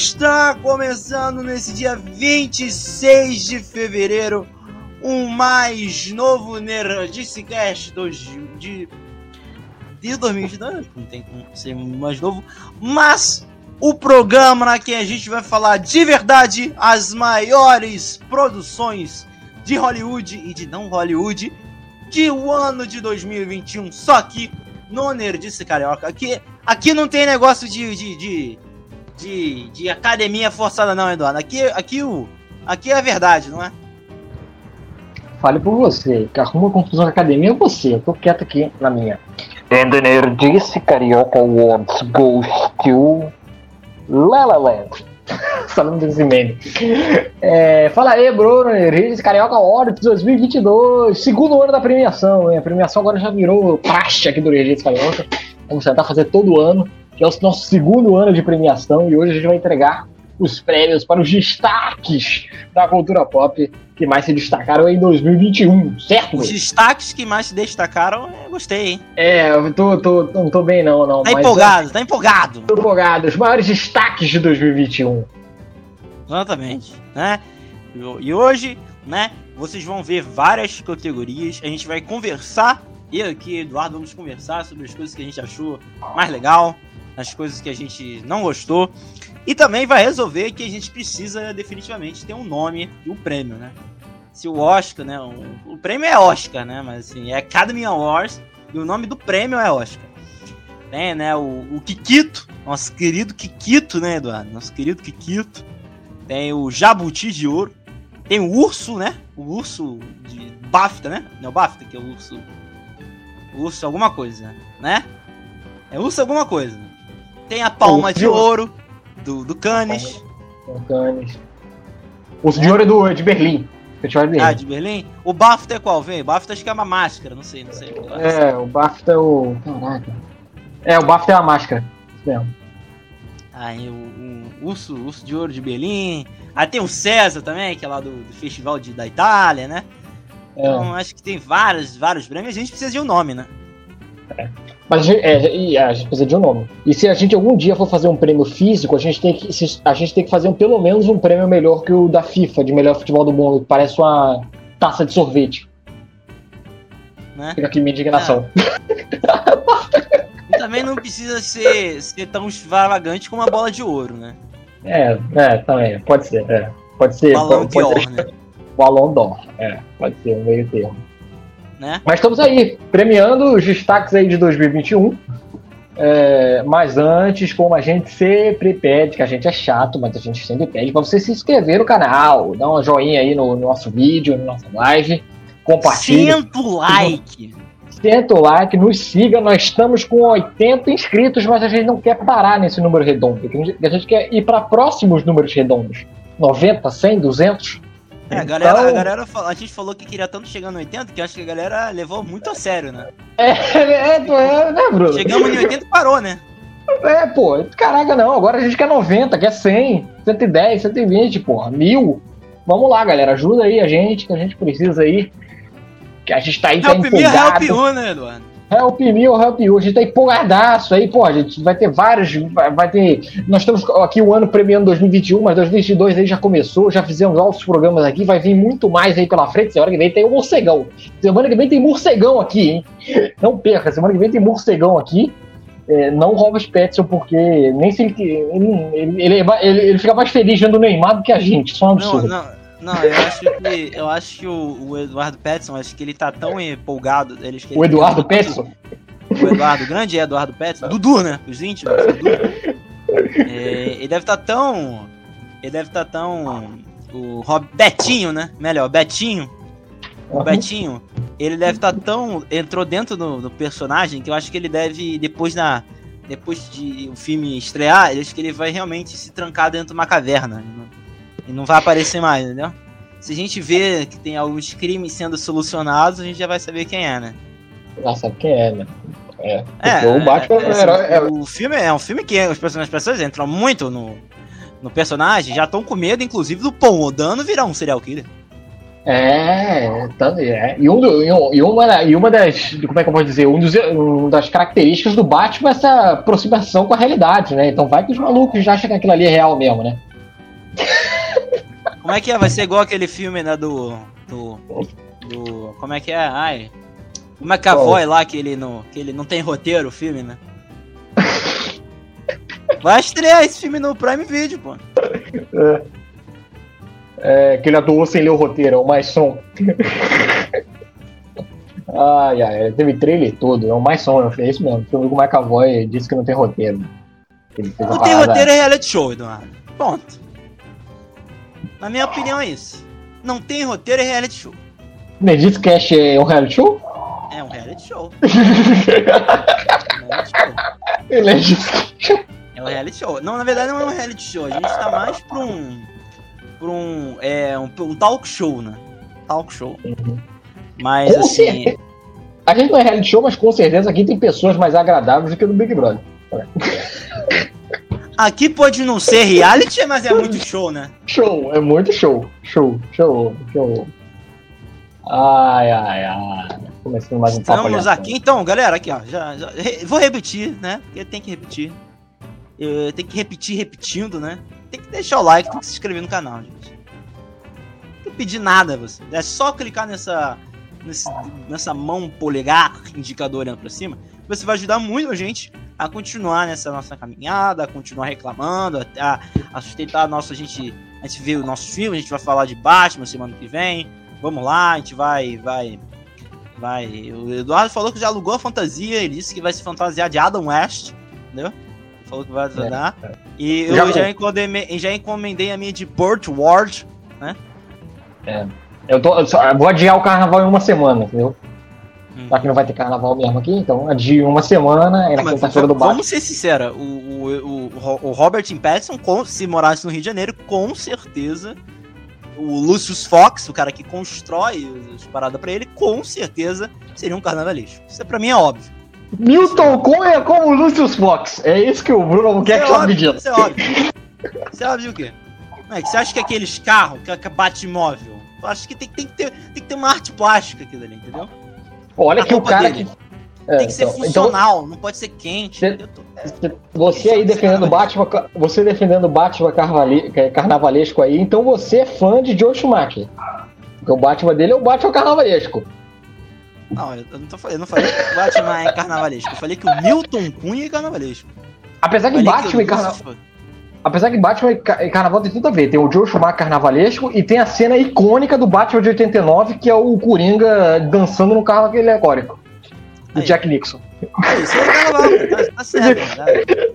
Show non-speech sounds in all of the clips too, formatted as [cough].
Está começando nesse dia 26 de fevereiro um mais novo Nerdice Cast de, de 2022, não tem como ser mais novo, mas o programa que a gente vai falar de verdade as maiores produções de Hollywood e de não Hollywood de o ano de 2021, só aqui no Nerdice Carioca. Aqui, aqui não tem negócio de, de, de, de, de academia forçada não, Eduardo. Aqui, aqui, o, aqui é a verdade, não é? Fale por você, que arruma confusão na academia é você, eu tô quieto aqui na minha. And the Nerdice Carioca wants goes to La La Land. [laughs] Falando desse meme. É, fala aí, Bruno, Nerdice Carioca Awards 2022, segundo ano da premiação, hein? A premiação agora já virou praxe aqui do Nerdice Carioca. Vamos tentar fazer todo ano, que é o nosso segundo ano de premiação, e hoje a gente vai entregar os prêmios para os destaques da cultura pop que mais se destacaram em 2021, certo? Os destaques que mais se destacaram, eu gostei, hein? É, eu tô, tô, não tô bem não, não. Tá empolgado, tá empolgado. Tô empolgado. Os maiores destaques de 2021. Exatamente, né? E hoje, né, vocês vão ver várias categorias, a gente vai conversar, eu aqui, Eduardo, vamos conversar sobre as coisas que a gente achou mais legal, as coisas que a gente não gostou. E também vai resolver que a gente precisa definitivamente ter um nome e um prêmio, né? Se o Oscar, né? O, o prêmio é Oscar, né? Mas assim, é Academy Awards e o nome do prêmio é Oscar. Tem, né? O, o Kikito, nosso querido Kikito, né, Eduardo? Nosso querido Kikito. Tem o Jabuti de Ouro. Tem o Urso, né? O Urso de BAFTA, né? Não é BAFTA, que é o Urso. Urso alguma coisa, né? É Urso alguma coisa. Tem a Palma de Ouro do, do Cannes. Do Cannes. O de ouro é do, de Berlim. Festival de Berlim. Ah, de Berlim? O BAFTA é qual, vem? O BAFTA acho que é uma máscara, não sei, não sei. É, o BAFTA é o. Caraca. É, o BAFTA é a máscara. Isso mesmo. Aí o, o Urso, Urso de Ouro de Berlim. Aí tem o César também, que é lá do, do Festival de, da Itália, né? É. Então acho que tem vários, vários prêmios. A gente precisa de um nome, né? É. Mas é, a gente precisa de um nome. E se a gente algum dia for fazer um prêmio físico, a gente tem que, a gente tem que fazer um, pelo menos um prêmio melhor que o da FIFA, de melhor futebol do mundo, que parece uma taça de sorvete. Né? Fica aqui minha indignação. e também não precisa ser, ser tão extravagante como a bola de ouro, né? É, é, também, pode ser. É. Pode ser. Balão pode, pode ser, né? Balão d'Or, é, pode ser um meio termo. Né? Mas estamos aí, premiando os destaques aí de 2021. É, mas antes, como a gente sempre pede, que a gente é chato, mas a gente sempre pede para você se inscrever no canal, dar uma joinha aí no, no nosso vídeo, na nossa live, compartilhe. Senta o like! Senta o like, nos siga. Nós estamos com 80 inscritos, mas a gente não quer parar nesse número redondo. A gente quer ir para próximos números redondos: 90, 100, 200. É, a galera, então... a galera, a gente falou que queria tanto chegar no 80 que eu acho que a galera levou muito a sério, né? É, é, é né, Bruno? Chegamos em 80 e parou, né? É, pô, caraca, não, agora a gente quer 90, quer 100, 110, 120, porra, mil. Vamos lá, galera, ajuda aí a gente, que a gente precisa aí. Que a gente tá aí, tá help empolgado. Me, help you, né, Eduardo? Help me ou help you. A gente tá empolgadaço aí, pô, a gente vai ter vários, vai, vai, ter, nós estamos aqui o ano premiando 2021, mas 2022 aí já começou, já fizemos altos programas aqui, vai vir muito mais aí pela frente, semana que vem tem o morcegão. Semana que vem tem morcegão aqui, hein? Não perca, semana que vem tem morcegão aqui. É, não Robert Pattinson, porque nem se ele ele, ele, ele, ele, ele fica mais feliz vendo o Neymar do que a gente, só um absurdo. Não, não. Não, eu acho que, eu acho que o, o Eduardo Petson, acho que ele tá tão empolgado. Ele, o Eduardo Petson? O Eduardo, grande Eduardo Petson. Dudu, né? Os íntimos, Dudu. É, ele deve estar tá tão. Ele deve estar tá tão. O Rob, Betinho, né? Melhor, Betinho. O. Betinho, ele deve estar tá tão. Entrou dentro do, do, personagem que eu acho que ele deve, depois na. Depois de o filme estrear, eu acho que ele vai realmente se trancar dentro de uma caverna. E não vai aparecer mais, entendeu? Se a gente vê que tem alguns crimes sendo solucionados, a gente já vai saber quem é, né? Já sabe quem é, né? É, é o Batman é, é, herói, é, O filme é um filme que as pessoas, as pessoas entram muito no, no personagem, já estão com medo, inclusive, do Pom Odano virar um serial killer. É, tá- é. E, um, do- e um- e uma, e uma das. Como é que eu posso dizer? Um dos, um das características do Batman é essa aproximação com a realidade, né? Então vai que os malucos já acham que aquilo ali é real mesmo, né? Como é que é? Vai ser igual aquele filme, né, do. Do. do como é que é? Ai. O McAvoy lá, que ele, não, que ele não tem roteiro, o filme, né? Vai estrear esse filme no Prime Video, pô. É, que ele atuou sem ler o roteiro, é o mais som. [laughs] ai, ai, teve trailer todo, é o mais som, é isso mesmo. O filme com o McAvoy disse que não tem roteiro. Ele fez Não tem roteiro é reality show, Eduardo. Ponto. Na minha opinião é isso. Não tem roteiro é reality show. Nerdist Cash é um reality show? É um reality show. [laughs] É um reality show. É um reality show. Não, na verdade não é um reality show. A gente tá mais pra um. pra um. É, um, um talk show, né? Talk show. Mas Com assim. certeza. A gente não é reality show, mas com certeza aqui tem pessoas mais agradáveis do que no Big Brother. [laughs] Aqui pode não ser reality, mas é muito show, né? Show, é muito show. Show, show, show. Ai, ai, ai. Começando mais um papo Estamos aqui, então, galera, aqui, ó. Já, já- vou repetir, né? Porque tem que repetir. Eu tenho que repetir repetindo, né? Tem que deixar o like, tem que se inscrever no canal, gente. Não tem que pedir nada você. É só clicar nessa, nesse- nessa mão polegar indicador olhando pra cima. Você vai ajudar muito a gente a continuar nessa nossa caminhada, a continuar reclamando, a, a, sustentar a nossa. A gente, a gente vê o nosso filme, a gente vai falar de Batman semana que vem. Vamos lá, a gente vai, vai, vai. O Eduardo falou que já alugou a fantasia, ele disse que vai se fantasiar de Adam West, entendeu? Falou que vai ajudar. E eu Já- já, encomendei, já encomendei a minha de Burt Ward. Eu, tô, eu só- eu vou adiar o carnaval em uma semana, entendeu? Hum. Já que não vai ter carnaval mesmo aqui, então adio uma semana, é na quinta-feira do Batman. Vamos ser sinceros, o, o, o, o- Robert Pattinson, se morasse no Rio de Janeiro, com certeza, o Lucius Fox, o cara que constrói as paradas pra ele, com certeza seria um carnavalesco. Isso pra mim é óbvio. Milton Cunha é como o Lucius Fox. É isso que o Bruno Isso é tá óbvio, pedindo. Isso é óbvio. Você é óbvio o quê? Não é que você acha que aqueles carros, que, que bate imóvel, eu acho que tem, tem, que ter, tem que ter uma arte plástica aquilo ali, entendeu? Olha A que o cara dele. que. É, tem que ser então- funcional, não pode ser quente. Cê- entendeu? então, você aí defendendo Batman, você defendendo Batman carnavale- carnavalesco aí, então você é fã de Joe Schumacher. Porque o Batman dele é o Batman carnavalesco. Não, eu não, tô, eu não falei que o Batman é carnavalesco. Eu falei que o Milton Cunha é carnavalesco. Apesar que Batman o e carnaval. Apesar que Batman e Ca- Carnaval tem tudo a ver. Tem o Joe Schumacher carnavalesco e tem a cena icônica do Batman de 89, que é o Coringa dançando no carro alegórico. Do Aí. Jack Nixon. É, isso é carnaval, tá, tá certo. [laughs] Tá?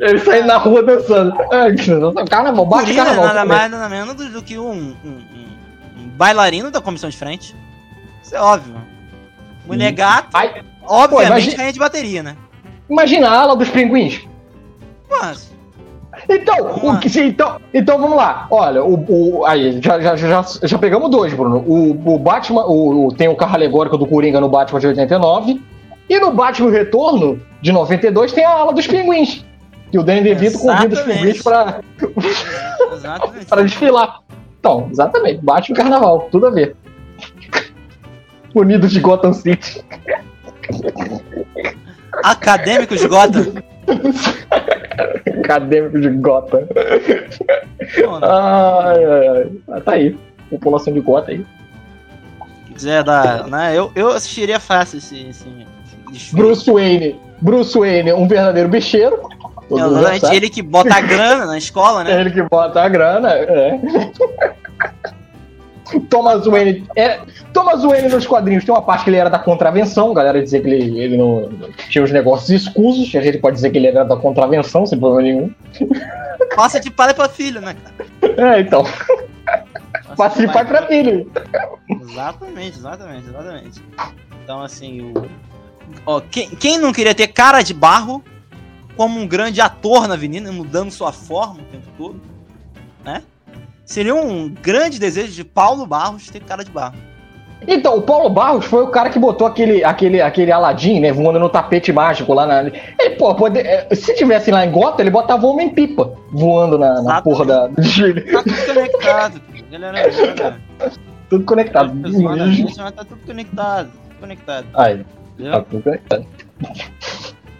Ele saindo na rua dançando. É, [laughs] carnaval, bate Coringa carnaval. nada também. mais nada menos do, do que um, um- um- um bailarino da comissão de frente. Isso é óbvio. Mulher gata, Ai, obviamente imagina- ganha de bateria, né? imagina a ala dos pinguins. Mas, Então, Vamos o lá. que, então, então vamos lá. Olha, o, o- aí, já, já, já, já pegamos dois, Bruno. O, o Batman, o, o- tem o carro alegórico do Coringa no Batman de 89. E no Batman Retorno, de 92, tem a ala dos pinguins. Que o Danny DeVito convida os pinguins pra, exatamente. [laughs] para desfilar. Então, exatamente. Batman Carnaval, tudo a ver. [laughs] Unidos de Gotham City. Acadêmicos de Gotham. [laughs] Acadêmico de né? Ai, ai, ai. Ah, Tá aí. População de Gotham aí. quiser dar, né? Eu, eu assistiria fácil esse, esse. Bruce Wayne. Bruce Wayne, um verdadeiro bicheiro. Todo É ele que bota a grana na escola, É né? ele que bota a grana. É. Thomas Wayne. É, Thomas Wayne nos quadrinhos tem uma parte que ele era da contravenção. A galera dizia que ele, ele não tinha os negócios escusos. A gente pode dizer que ele era da contravenção, sem problema nenhum. Passa de pai pra filho, né, cara? É, então. Passa Passa de pai pra filho. Exatamente, exatamente, exatamente. Então, assim, o. Ó, quem, quem não queria ter cara de barro como um grande ator na avenida, mudando sua forma o tempo todo, né? Seria um grande desejo de Paulo Barros ter cara de barro. Então, o Paulo Barros foi o cara que botou aquele, aquele, aquele Aladim, né, voando no tapete mágico lá na. Ele, pô, pode, é, se tivesse lá em Gota, ele botava o Homem-Pipa voando na, na porra da. Tá tudo conectado, galera. galera. [laughs] tudo conectado. Tá tudo conectado. Tudo conectado. Aí, tá tudo conectado.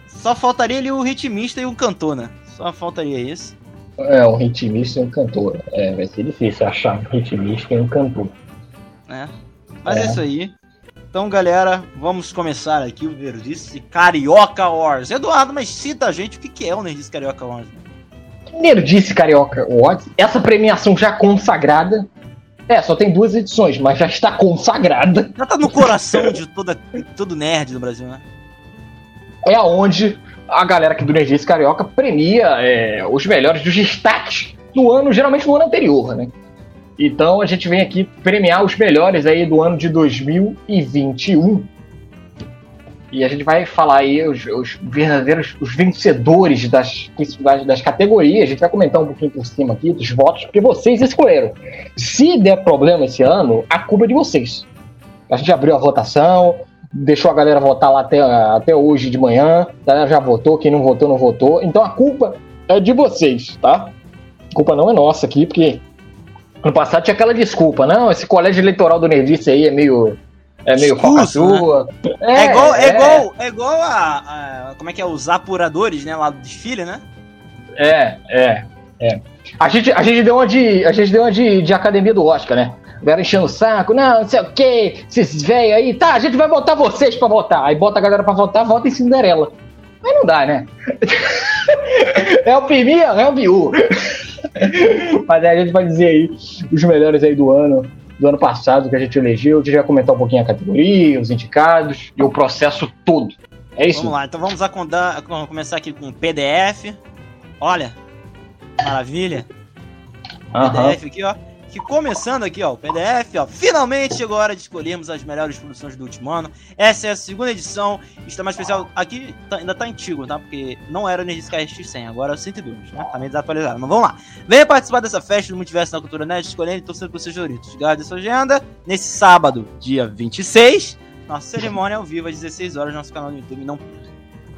Só faltaria ali o ritmista e o cantor, né? Só faltaria isso. É, um ritmista e um cantor. É, vai ser difícil achar um ritmista e um cantor. É. Mas é, é isso aí. Então, galera, vamos começar aqui o Nerdice Carioca Wars. Eduardo, mas cita a gente o que é o Nerdice Carioca Wars. Nerdice Carioca Wars, essa premiação já consagrada. É, só tem duas edições, mas já está consagrada. Já tá no coração de toda, todo nerd do Brasil, né? É onde a galera aqui do Nerdice Carioca premia é, os melhores dos destaques do ano, geralmente no ano anterior, né? Então a gente vem aqui premiar os melhores aí do ano de 2021. E a gente vai falar aí os, os verdadeiros os vencedores das, das, das, categorias. A gente vai comentar um pouquinho por cima aqui dos votos, porque vocês escolheram. Se der problema esse ano, a culpa é de vocês. A gente abriu a votação, deixou a galera votar lá até, até hoje de manhã. A galera já votou, quem não votou, não votou. Então a culpa é de vocês, tá? A culpa não é nossa aqui, porque no passado tinha aquela desculpa, não, esse colégio eleitoral do Nerdice aí é meio. É meio falcatrua. Né? É, é, igual, é, é, igual, é igual a, a, Como é que é? Os apuradores, né? Lá do desfile, né? É, é, é. A gente, a gente deu uma de. A gente deu uma de, de academia do Oscar, né? Galera enchendo o saco, não, não sei o que, esses velhos aí, tá, a gente vai botar vocês pra votar. Aí bota a galera pra votar, vota em Cinderela. Mas não dá, né? [laughs] é o Pimia, é o Biu. [laughs] Mas aí a gente vai dizer aí os melhores aí do ano, do ano passado que a gente elegeu. A gente vai comentar um pouquinho a categoria, os indicados e o processo todo. É isso? Vamos lá, então vamos acordar, começar aqui com PDF. Olha, maravilha. PDF aqui, ó que começando aqui, ó, o PDF, ó, finalmente chegou a hora de escolhermos as melhores produções do último ano. Essa é a segunda edição, está mais especial. Aqui tá, ainda tá antigo, tá? Porque não era o Nerdcast 100, agora é o 102, né? Tá meio desatualizado. Mas vamos lá. Venha participar dessa festa do Multiverso na Cultura Nerd, escolhendo e torcendo por seus favoritos. Guarde sua agenda. Nesse sábado, dia 26, nossa cerimônia ao vivo às 16 horas no nosso canal do YouTube. Não.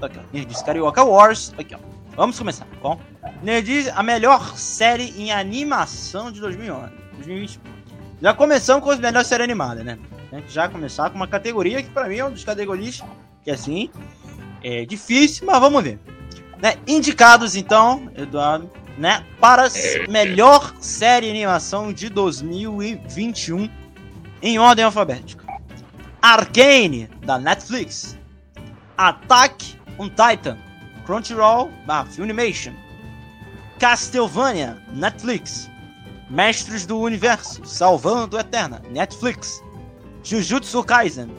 Tá aqui, ó. Nerdice Carioca Wars. Aqui, ó. Vamos começar com Nerdice, a melhor série em animação de 2011. 2021. Já começamos com as melhores séries animadas, né? Já começar com uma categoria que para mim é um dos categorias que assim é difícil, mas vamos ver. Né? Indicados então, Eduardo, né, para melhor série animação de 2021 em ordem alfabética. Arcane da Netflix. Attack on Titan, Crunchyroll da Funimation. Castlevania, Netflix. Mestres do Universo, Salvando Eterna, Netflix, Jujutsu Kaisen,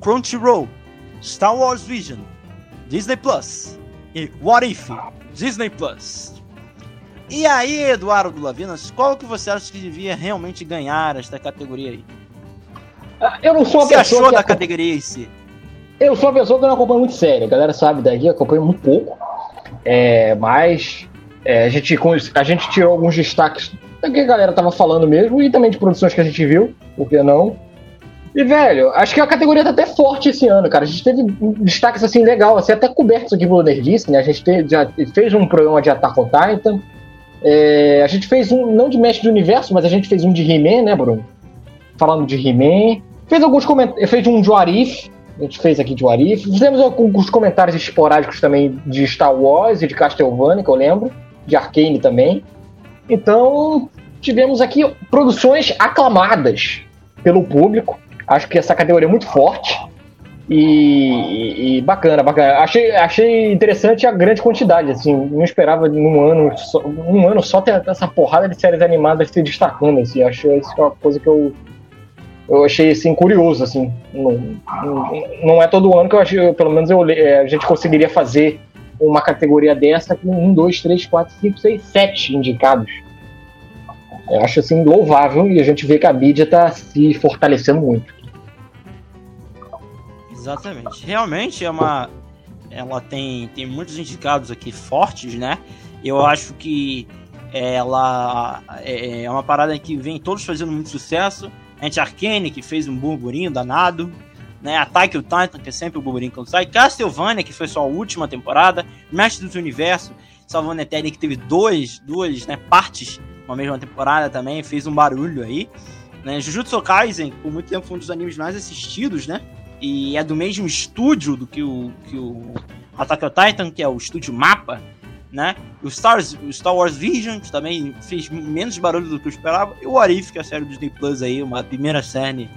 Crunchyroll, Star Wars Vision, Disney Plus e What If, Disney Plus. E aí, Eduardo Lavinas, qual que você acha que devia realmente ganhar esta categoria aí? Ah, eu não sou a pessoa. Você achou da categoria em si? Eu sou uma pessoa que não acompanha muito sério. A galera sabe daqui, acompanha muito pouco. É, mas é, a, gente, a gente tirou alguns destaques do que a galera tava falando mesmo e também de produções que a gente viu, por que não? E, velho, acho que a categoria tá até forte esse ano, cara. A gente teve destaques assim legal, assim, até cobertos aqui pelo Nerdice, né? A gente teve, já fez um programa de Attack on Titan. É, a gente fez um, não de Mestre do Universo, mas a gente fez um de He-Man, né, Bruno? Falando de He-Man. Fez alguns comentários, fez um de Warif, a gente fez aqui de Warif. Fizemos alguns comentários esporádicos também de Star Wars e de Castlevania, que eu lembro. De Arcane também. Então, tivemos aqui produções aclamadas pelo público. Acho que essa categoria é muito forte. E, e, bacana, bacana. Achei, achei interessante a grande quantidade, assim, não esperava num ano, só, um ano só ter essa porrada de séries animadas se destacando, assim, achei isso uma coisa que eu, eu achei, assim, curioso, assim, não, não, não é todo ano que eu achei, pelo menos eu, é, a gente conseguiria fazer uma categoria dessa com um, dois, três, quatro, cinco, seis, sete indicados. Eu acho assim louvável e a gente vê que a mídia está se fortalecendo muito. Exatamente. Realmente é uma. Ela tem, tem muitos indicados aqui fortes, né? Eu acho que ela é, é uma parada que vem todos fazendo muito sucesso. A gente Arcane, que fez um burburinho danado. Né? Attack o Titan, que é sempre o quando sai. Castlevania, que foi sua última temporada. Mestre do Universo, Salvando Eterna, que teve dois, duas né, partes uma mesma temporada também, fez um barulho aí. Né? Jujutsu Kaisen, por muito tempo, foi um dos animes mais assistidos, né? E é do mesmo estúdio do que o, que o Attack on Titan, que é o estúdio Mapa, né? O, Stars, o Star Wars Vision, que também fez menos barulho do que eu esperava. E o Arif, que é a série do Disney Plus aí, uma primeira série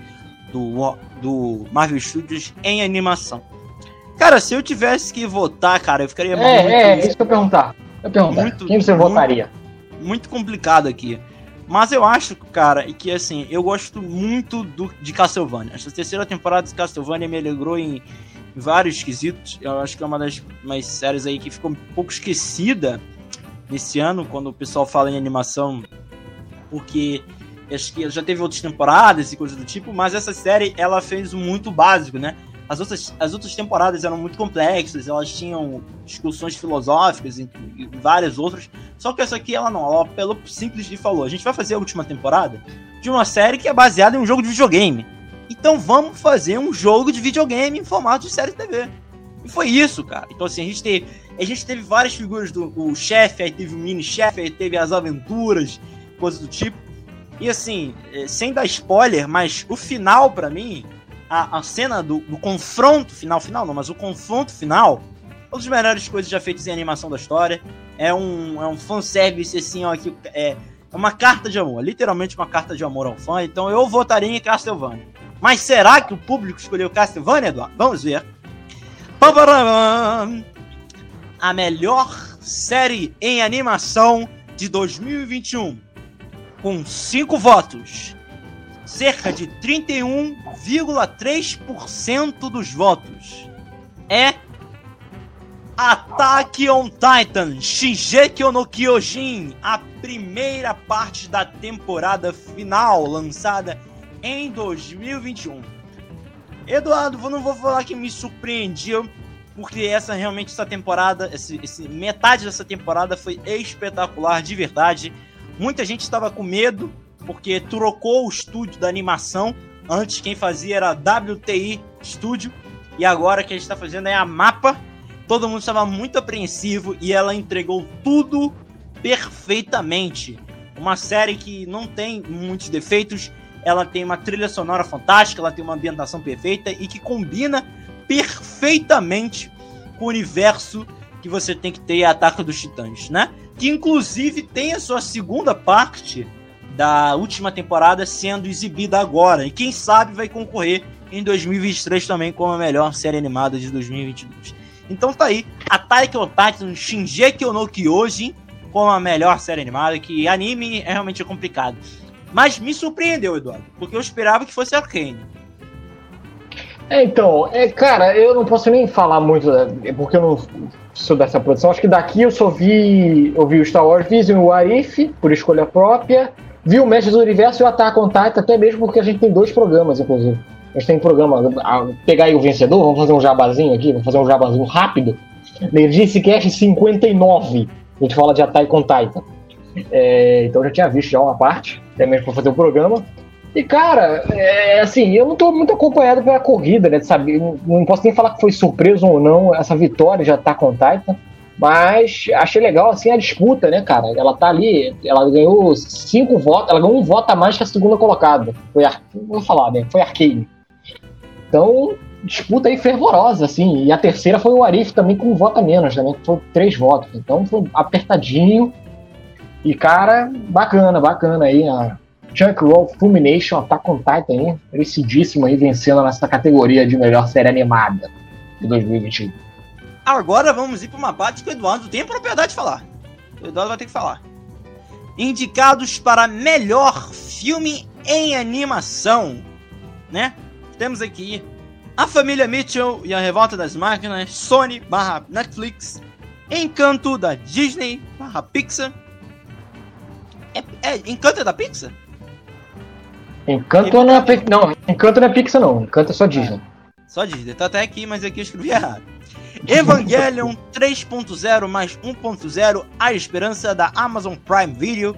do, do Marvel Studios em animação. Cara, se eu tivesse que votar, cara, eu ficaria é, muito... É, isso que eu perguntar. Eu perguntar. Muito, Quem você muito, votaria? Muito complicado aqui. Mas eu acho, cara, que assim, eu gosto muito do, de Castlevania. Essa terceira temporada de Castlevania me alegrou em, em vários quesitos. Eu acho que é uma das mais séries aí que ficou um pouco esquecida nesse ano, quando o pessoal fala em animação, porque acho que já teve outras temporadas e coisas do tipo, mas essa série ela fez muito básico, né? As outras, as outras temporadas eram muito complexas, elas tinham discussões filosóficas e, e várias outras. Só que essa aqui ela não, ela pelo simples e falou: a gente vai fazer a última temporada de uma série que é baseada em um jogo de videogame. Então vamos fazer um jogo de videogame em formato de série TV. E foi isso, cara. Então assim, a gente teve, a gente teve várias figuras do chefe, aí teve o mini chefe, aí teve as aventuras, coisas do tipo. E assim, eh, sem dar spoiler, mas o final para mim a, a cena do, do, confronto final, final não, mas o confronto final, uma das melhores coisas já feitas em animação da história. É um, é um fanservice, assim, ó, que é, é uma carta de amor, literalmente uma carta de amor ao fã. Então eu votaria em Castlevania. Mas será que o público escolheu Castlevania, Eduardo? Vamos ver. A melhor série em animação de 2021. Com 5 votos cerca de 31,3% dos votos. É Attack on Titan Shingeki no Kyojin, a primeira parte da temporada final lançada em 2021. Eduardo, eu não vou falar que me surpreendeu, porque essa realmente essa temporada, esse, esse, metade dessa temporada foi espetacular de verdade. Muita gente estava com medo porque trocou o estúdio da animação. Antes quem fazia era WTI Studio e agora que a gente está fazendo é a Mapa. Todo mundo estava muito apreensivo e ela entregou tudo perfeitamente. Uma série que não tem muitos defeitos, ela tem uma trilha sonora fantástica, ela tem uma ambientação perfeita e que combina perfeitamente com o universo que você tem que ter a Ataque dos Titãs, né? Que inclusive tem a sua segunda parte da última temporada sendo exibida agora. E quem sabe vai concorrer em 2023 também como a melhor série animada de 2022. Então tá aí, Attack on Titan Shingeki no Kyojin como a melhor série animada, que anime é realmente complicado. Mas me surpreendeu, Eduardo, porque eu esperava que fosse Arcane. É, então, é, cara, eu não posso nem falar muito, é, porque eu não sou dessa produção. Acho que daqui eu só vi, eu vi o Star Wars Vision o Arif, por escolha própria viu o Mestre do Universo e o Attack on Titan, até mesmo porque a gente tem dois programas, inclusive. A gente tem um programa, a, pegar aí o vencedor, vamos fazer um jabazinho aqui, vamos fazer um jabazinho rápido. Nerdice Cast 59, a gente fala de Attack on Titan. É, então eu já tinha visto já uma parte, até mesmo para fazer o programa. E cara, é, assim, eu não tô muito acompanhado pela corrida, né? Sabe? Não, posso nem falar que foi surpresa ou não essa vitória de Attack on Titan. Mas achei legal assim a disputa, né, cara? Ela tá ali, ela ganhou cinco votos, ela ganhou um voto a mais que a segunda colocada. Foi, vou falar, né? Foi Arcane. Então, disputa aí fervorosa, assim. E a terceira foi o Arif também com um voto a menos, também, né? foi três votos. Então foi apertadinho. E, cara, bacana, bacana aí. A Chunk Roll Fulmination Attack on Titan merecidíssimo aí, vencendo nessa categoria de melhor série animada de 2021. Agora vamos ir para uma parte que o Eduardo tem propriedade de falar. O Eduardo vai ter que falar. Indicados para melhor filme em animação, né? Temos aqui A Família Mitchell e a Revolta das Máquinas, Sony barra Netflix, Encanto da Disney barra Pixar. É, é Encanto é da Pixar? Encanto não é, não, Encanto não é Pixar não, Encanto é só Disney. É, só Disney, tá até aqui, mas aqui eu escrevi errado. Evangelion [laughs] 3.0 mais 1.0, A Esperança da Amazon Prime Video,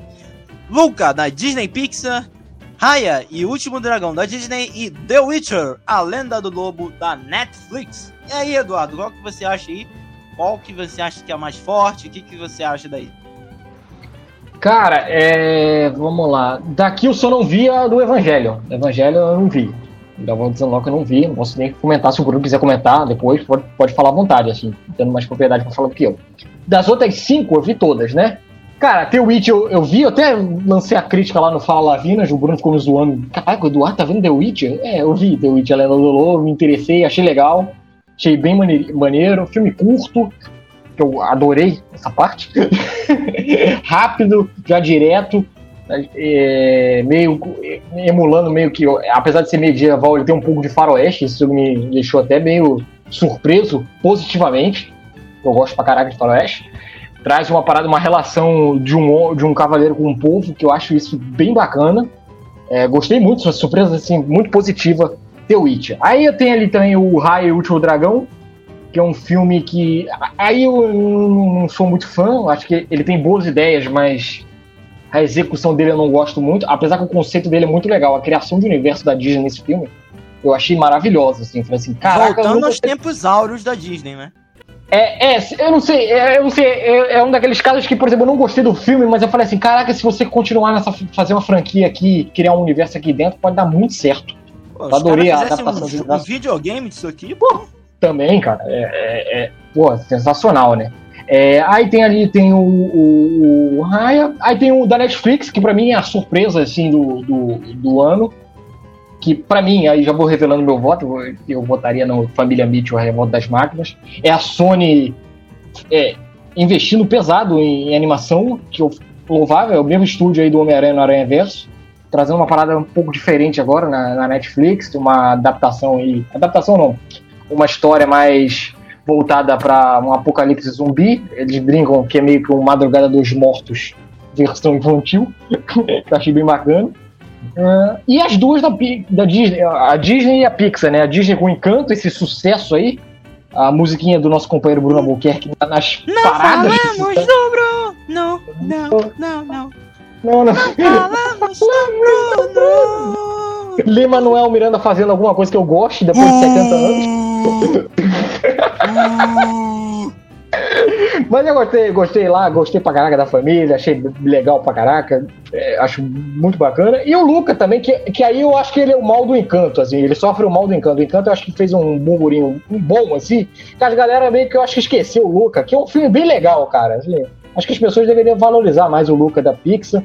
Luca da Disney Pixar, Raya e o Último Dragão da Disney e The Witcher, A Lenda do Lobo da Netflix. E aí, Eduardo, qual que você acha aí? Qual que você acha que é mais forte? O que, que você acha daí? Cara, é. Vamos lá. Daqui eu só não vi a do Evangelho. Evangelho eu não vi. Já vou dizendo logo que eu não vi. Não posso nem comentar. Se o grupo quiser comentar depois, pode, pode falar à vontade, assim, tendo mais propriedade pra falar do que eu. Das outras cinco, eu vi todas, né? Cara, The Witch eu, eu vi, eu até lancei a crítica lá no Fala Lavinas, o Bruno ficou me zoando. Caraca, o Eduardo tá vendo The Witch? É, eu vi The Witch, ela Lolo, me interessei, achei legal. Achei bem maneiro, filme curto, que eu adorei essa parte. [laughs] Rápido, já direto, é, meio emulando meio que, apesar de ser medieval, ele tem um pouco de faroeste, isso me deixou até meio surpreso positivamente. Eu gosto pra caraca de faroeste. Traz uma parada, uma relação de um, de um cavaleiro com um povo, que eu acho isso bem bacana. É, gostei muito, surpresa assim, muito positiva. The Witch. Aí eu tenho ali também o Raio e o Último Dragão, que é um filme que. Aí eu não sou muito fã, acho que ele tem boas ideias, mas a execução dele eu não gosto muito, apesar que o conceito dele é muito legal. A criação de universo da Disney nesse filme eu achei maravilhosa, assim. Falei assim, caraca. Voltando aos tempos áureos da Disney, né? É, é, eu não sei, é, eu não sei, é, é, um daqueles casos que, por exemplo, eu não gostei do filme, mas eu falei assim, caraca, se você continuar nessa, fazer uma franquia aqui, criar um universo aqui dentro, pode dar muito certo. Pô, eu adorei a adaptação um, um videogame disso aqui, pô. Também, cara, é, é, é pô, sensacional, né? É, aí tem ali, tem o, o, o Raya, aí tem o da Netflix, que para mim é a surpresa, assim, do, do, do ano, que para mim, aí já vou revelando meu voto, eu votaria no Família Mitchell, a Revolta das Máquinas, é a Sony é, investindo pesado em, em, animação, que eu louvável, é o mesmo estúdio aí do Homem-Aranha no Aranha Verso, trazendo uma parada um pouco diferente agora na, na Netflix, uma adaptação aí, adaptação não, uma história mais voltada para um apocalipse zumbi. Eles brincam que é meio que um Madrugada dos Mortos versão infantil, [laughs] que eu achei bem bacana. Uh, e as duas da, da Disney, a Disney e a Pixar, né? A Disney com Encanto, esse sucesso aí, a musiquinha do nosso companheiro Bruno Albuquerque tá nas não paradas. Falamos do Bruno! Não, não, não, não. Não, não. Falamos do Bruno! Lima Manuel Miranda fazendo alguma coisa que eu goste depois de 70 anos. Mas eu gostei, gostei lá, gostei pra caraca da família, achei legal pra caraca, é, acho muito bacana. E o Luca também, que, que aí eu acho que ele é o mal do encanto, assim, ele sofre o mal do encanto. O encanto eu acho que fez um burburinho bom, assim, que as galera meio que eu acho que esqueceu o Luca, que é um filme bem legal, cara. Assim, acho que as pessoas deveriam valorizar mais o Luca da Pixar.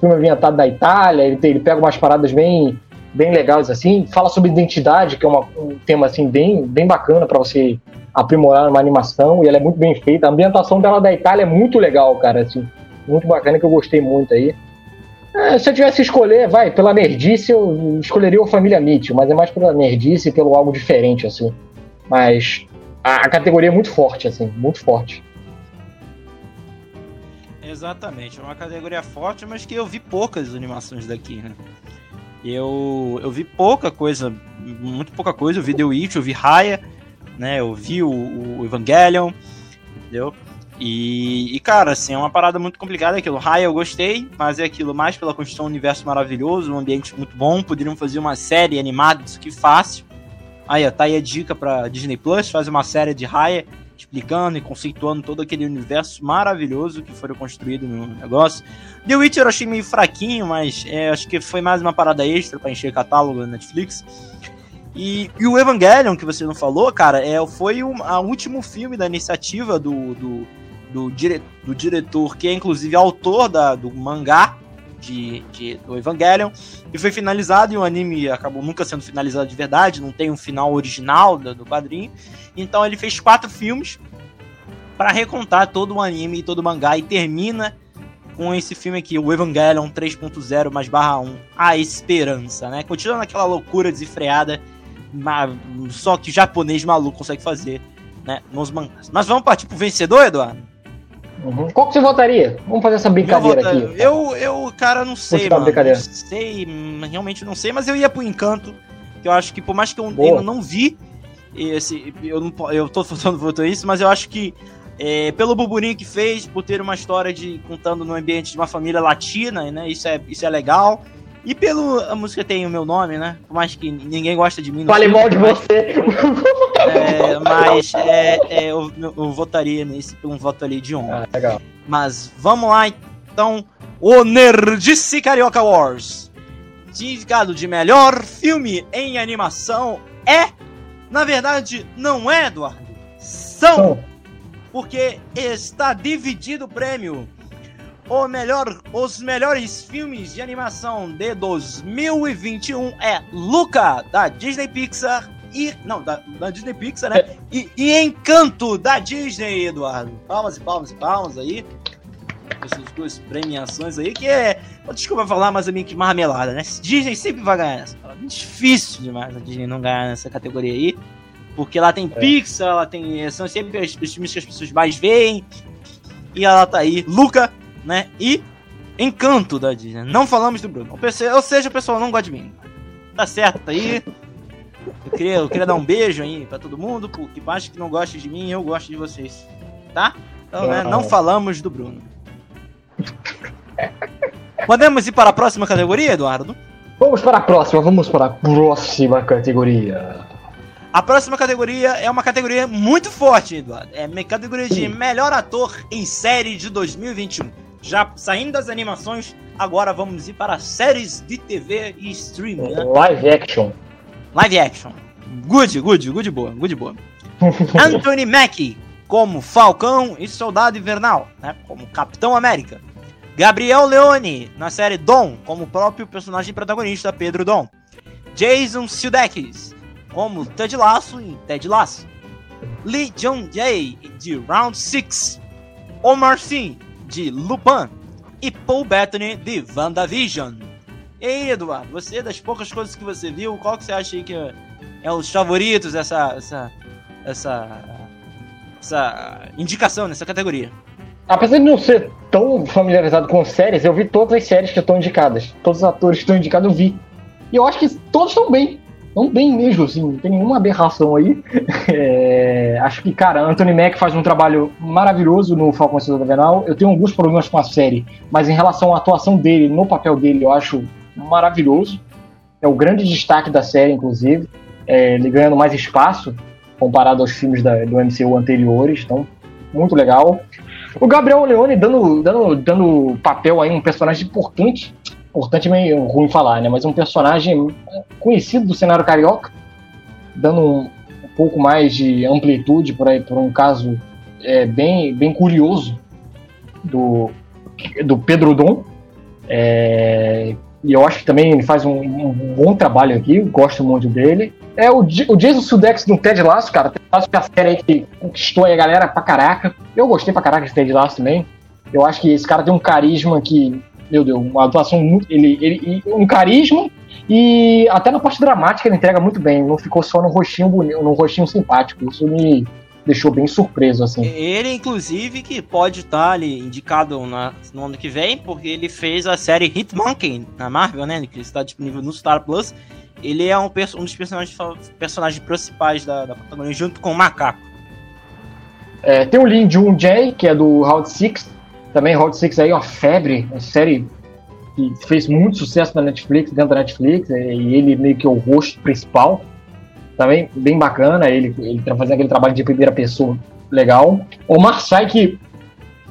Filme ambientado da Itália, ele, tem, ele pega umas paradas bem bem legais assim, fala sobre identidade, que é uma, um tema assim bem, bem bacana para você aprimorar uma animação e ela é muito bem feita. A ambientação dela da Itália é muito legal, cara, assim, muito bacana que eu gostei muito aí. É, se eu tivesse que escolher, vai, pela nerdice, eu escolheria o Família Mitchell, mas é mais pela nerdice e pelo algo diferente, assim. Mas a, a categoria é muito forte, assim, muito forte. Exatamente, é uma categoria forte, mas que eu vi poucas animações daqui, né? Eu, eu vi pouca coisa, muito pouca coisa. Eu vi The Witch, eu vi Raya, né? Eu vi o, o Evangelion, entendeu? E, e, cara, assim, é uma parada muito complicada aquilo. Raya eu gostei, mas é aquilo mais pela construção universo maravilhoso, um ambiente muito bom. Poderiam fazer uma série animada disso aqui fácil. Aí, ó, tá aí a dica pra Disney Plus, fazer uma série de Raya explicando e conceituando todo aquele universo maravilhoso que foi construído no negócio. The Witcher eu achei meio fraquinho, mas é, acho que foi mais uma parada extra para encher catálogo da Netflix. E, e, o Evangelion, que você não falou, cara, é, foi o último filme da iniciativa do, do, do, dire, do diretor, que é inclusive autor da, do mangá de, de, do Evangelion, e foi finalizado, e o anime acabou nunca sendo finalizado de verdade, não tem um final original do, do quadrinho. Então ele fez quatro filmes para recontar todo o anime e todo o mangá, e termina com esse filme aqui, o Evangelion 3.0 mais barra 1, A Esperança, né? Continuando aquela loucura desenfreada, só que japonês maluco consegue fazer, né? Nos mangás. Mas vamos partir pro vencedor, Eduardo? Uhum. Qual que você votaria? Vamos fazer essa brincadeira aqui. Eu, eu, cara, não sei, mano. Não sei, realmente não sei, mas eu ia pro Encanto, que eu acho que por mais que eu ainda não vi, esse, eu, não, eu tô [laughs] falando isso, mas eu acho que é, pelo burburinho que fez, por ter uma história de contando no ambiente de uma família latina, né? Isso é, isso é legal. E pelo a música tem o meu nome, né? Por mais que ninguém gosta de mim. Fale mal de mas, você. É, mas é, é, eu, eu, votaria nesse por um voto ali de honra. Ah, legal. Mas vamos lá, então. o Nerdice Carioca Wars. Indicado de melhor filme em animação é. Na verdade, não é, Eduardo. São. Porque está dividido o prêmio. O melhor, os melhores filmes de animação de 2021 é Luca, da Disney Pixar, e. Não, da, da Disney Pixar, né? É. E, e Encanto, da Disney, Eduardo. Palmas e palmas e palmas aí essas duas premiações aí, que é. Desculpa falar, mas é meio que marmelada, né? Disney sempre vai ganhar essa. É difícil demais a Disney não ganhar nessa categoria aí. Porque lá tem é. Pixar, ela tem. São sempre os, os filmes que as pessoas mais veem. E ela tá aí. Luca, né? E Encanto da Disney. Não falamos do Bruno. Ou seja, o pessoal não gosta de mim. Tá certo, tá aí. Eu queria, eu queria dar um beijo aí pra todo mundo, porque acho que não gosta de mim, eu gosto de vocês. Tá? Então, né, não falamos do Bruno. Podemos ir para a próxima categoria, Eduardo? Vamos para a próxima, vamos para a próxima categoria. A próxima categoria é uma categoria muito forte, Eduardo. É a categoria de melhor ator em série de 2021. Já saindo das animações, agora vamos ir para séries de TV e streaming. Né? Live action. Live action. Good, good, good boa, good boa. [laughs] Anthony Mackie como Falcão e Soldado Invernal, né? Como Capitão América. Gabriel Leone, na série Dom, como o próprio personagem protagonista Pedro Dom. Jason Sudeikis, como Ted Lasso em Ted Lasso. Lee Jung Jae, de Round 6. Omar Sy, de Lupin. E Paul Bettany, de WandaVision. E aí, Eduardo, você, das poucas coisas que você viu, qual que você acha que é, é os favoritos dessa, essa, essa essa indicação nessa categoria. Apesar de não ser tão familiarizado com séries, eu vi todas as séries que estão indicadas. Todos os atores que estão indicados eu vi. E eu acho que todos estão bem. Estão bem mesmo, assim, não tem nenhuma aberração aí. [laughs] É, acho que, cara, Anthony Mack faz um trabalho maravilhoso no Falcão Cidadão Venal. Eu tenho alguns problemas com a série, mas em relação à atuação dele, no papel dele, eu acho maravilhoso. É o grande destaque da série, inclusive. É, ele ganhando mais espaço comparado aos filmes da, do MCU anteriores, então muito legal. O Gabriel Leone dando, dando, dando papel aí, um personagem importante, importante é meio ruim falar, né? Mas um personagem conhecido do cenário carioca, dando um, pouco mais de amplitude por aí, por um caso é, bem, bem curioso do, do Pedro Dom. É, e eu acho que também ele faz um, um bom trabalho aqui, gosto muito dele. É o, o Jason Sudeikis no Ted Lasso, cara. Ted Lasso é a série aí que conquistou a galera pra caraca. Eu gostei pra caraca de Ted Lasso também. Eu acho que esse cara tem um carisma que, meu Deus, uma atuação muito. Ele, ele, um carisma e até na parte dramática ele entrega muito bem. Não ficou só no rostinho bonito, no rostinho simpático. Isso me deixou bem surpreso, assim. Ele, inclusive, que pode estar ali indicado na, no ano que vem, porque ele fez a série Hitmonkey na Marvel, né? Que está disponível no Star Plus. Ele é um, um dos personagens, personagens principais da, da protagonista, junto com o Macaco. É, tem o Lin Jun Jae, que é do Round 6. Também Round 6 aí, uma febre, uma série que fez muito sucesso na Netflix, dentro da Netflix, e ele meio que é o rosto principal também bem bacana, ele, ele tá fazendo aquele trabalho de primeira pessoa legal. O Marçai, que